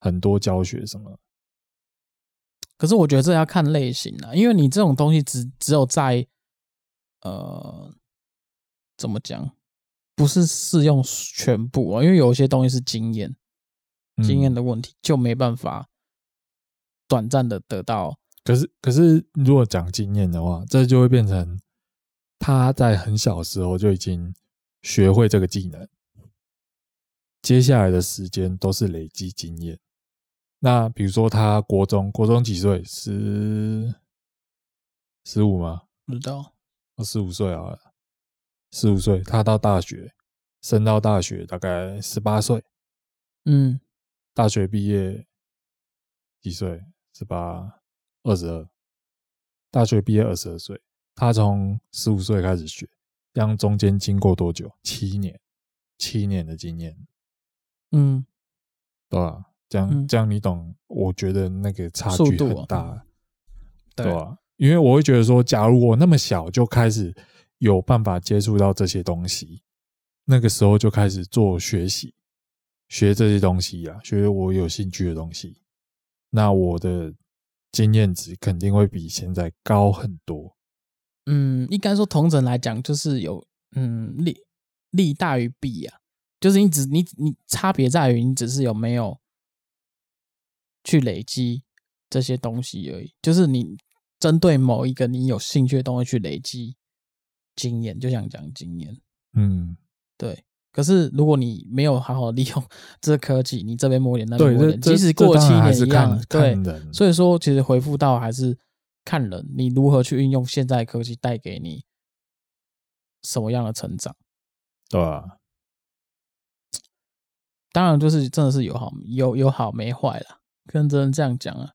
[SPEAKER 1] 很多教学什么。
[SPEAKER 2] 可是我觉得这要看类型啊，因为你这种东西只只有在呃怎么讲，不是适用全部啊，因为有一些东西是经验，经验
[SPEAKER 1] 嗯
[SPEAKER 2] 的问题就没办法短暂的得到。
[SPEAKER 1] 可是，可是如果讲经验的话，这就会变成他在很小的时候就已经学会这个技能，接下来的时间都是累积经验。那比如说他国中，国中几岁？十十五吗？
[SPEAKER 2] 不知道，
[SPEAKER 1] 哦，十五岁好了，十五岁，他到大学，升到大学大概十八岁，
[SPEAKER 2] 嗯
[SPEAKER 1] 大学毕业几岁？十八。二十二，大学毕业二十二岁，他从十五岁开始学，这样中间经过多久？七年，七年的经验，
[SPEAKER 2] 嗯，
[SPEAKER 1] 对吧？这样、
[SPEAKER 2] 嗯
[SPEAKER 1] 这样你懂？我觉得那个差距很大，
[SPEAKER 2] 啊
[SPEAKER 1] 对吧？因为我会觉得说，假如我那么小就开始有办法接触到这些东西，那个时候就开始做学习，学这些东西啊，学我有兴趣的东西，那我的。经验值肯定会比现在高很多。
[SPEAKER 2] 嗯，应该说同整来讲，就是有嗯利利大于弊啊，就是你只你你差别在于你只是有没有去累积这些东西而已，就是你针对某一个你有兴趣的东西去累积经验，就想讲经验，
[SPEAKER 1] 嗯，
[SPEAKER 2] 对。可是如果你没有好好利用 这科技，你这边摸点那边
[SPEAKER 1] 对，
[SPEAKER 2] 摸点，
[SPEAKER 1] 这
[SPEAKER 2] 即使过七年一样，
[SPEAKER 1] 对。
[SPEAKER 2] 所以说，其实回复到还是看人，你如何去运用现在科技带给你什么样的成长。
[SPEAKER 1] 对吧？
[SPEAKER 2] 当然，就是真的是有好有有好没坏啦，跟只能这样讲啊。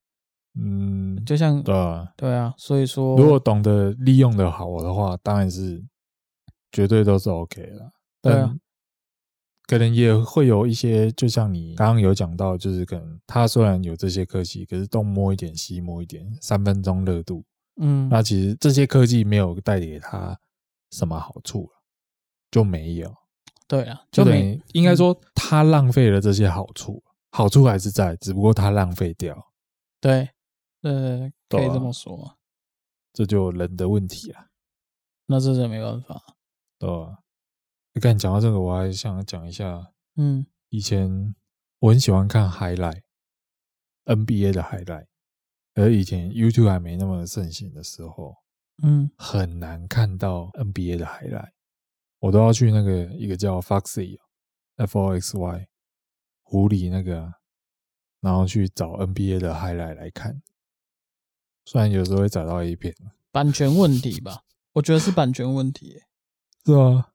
[SPEAKER 1] 嗯，
[SPEAKER 2] 就像
[SPEAKER 1] 对啊，
[SPEAKER 2] 对啊，所以说，
[SPEAKER 1] 如果懂得利用的好的话，当然是绝对都是 OK 的。
[SPEAKER 2] 对啊，
[SPEAKER 1] 可能也会有一些，就像你刚刚有讲到，就是可能他虽然有这些科技，可是东摸一点西摸一点，三分钟热度。
[SPEAKER 2] 嗯，
[SPEAKER 1] 那其实这些科技没有带给他什么好处就没有。
[SPEAKER 2] 对啊，
[SPEAKER 1] 就
[SPEAKER 2] 没
[SPEAKER 1] 于应该说他浪费了这些好处，好处还是在，只不过他浪费掉。
[SPEAKER 2] 对，呃，可以这么说。
[SPEAKER 1] 这就人的问题啊，
[SPEAKER 2] 那这是没办法。
[SPEAKER 1] 对吧？你看讲到这个，我还想讲一下，
[SPEAKER 2] 嗯。
[SPEAKER 1] 以前我很喜欢看 highlight，NBA 的 highlight，而以前 YouTube 还没那么盛行的时候，
[SPEAKER 2] 嗯。
[SPEAKER 1] 很难看到 NBA 的 highlight，我都要去那个一个叫 Foxy，F O X Y，狐狸那个啊，然后去找 NBA 的 highlight 来看，虽然有时候会找到一片，
[SPEAKER 2] 版权问题吧，我觉得是版权问题欸。
[SPEAKER 1] 是啊，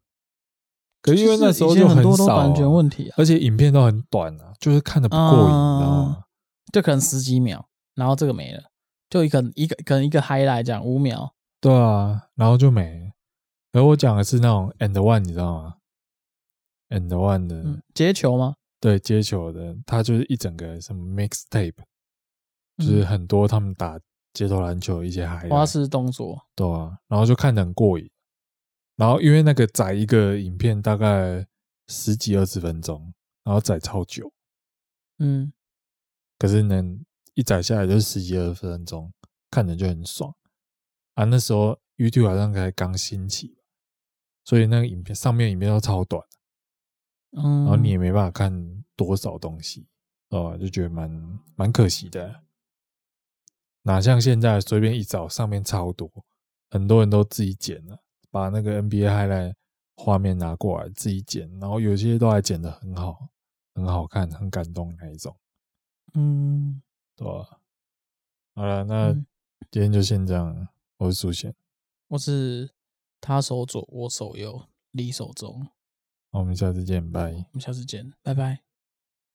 [SPEAKER 1] 可是因为那时候就
[SPEAKER 2] 很多都
[SPEAKER 1] 少啊
[SPEAKER 2] 版权问题啊，
[SPEAKER 1] 而且影片都很短啊，就是看的不过瘾，你知道吗？
[SPEAKER 2] 就可能十几秒，然后这个没了，就一个一个可能一个 highlight 讲五秒，
[SPEAKER 1] 对啊，然后就没了。而我讲的是那种 and one，你知道吗？and one 的、
[SPEAKER 2] 嗯，接球吗？
[SPEAKER 1] 对接球的，它就是一整个什么 mixtape，就是很多他们打街头篮球一些海
[SPEAKER 2] 花式动作，
[SPEAKER 1] 对啊，然后就看得很过瘾。然后因为那个载一个影片大概十几二十分钟，然后载超久，
[SPEAKER 2] 嗯，
[SPEAKER 1] 可是能一载下来就是十几二十分钟，看着就很爽。啊。那时候 YouTube 好像才刚兴起，所以那个影片上面影片都超短，
[SPEAKER 2] 嗯，
[SPEAKER 1] 然后你也没办法看多少东西，哦，就觉得蛮蛮可惜的。哪像现在随便一找，上面超多，很多人都自己剪了，把那个 NBA highlight 画面拿过来自己剪，然后有些都还剪得很好，很好看，很感动那一种。
[SPEAKER 2] 嗯，
[SPEAKER 1] 对吧？好了，那今天就先这样。我是苏贤，
[SPEAKER 2] 我是他手左，我手右，你手中。
[SPEAKER 1] 好，我们下次见，拜。
[SPEAKER 2] 我们下次见，拜拜。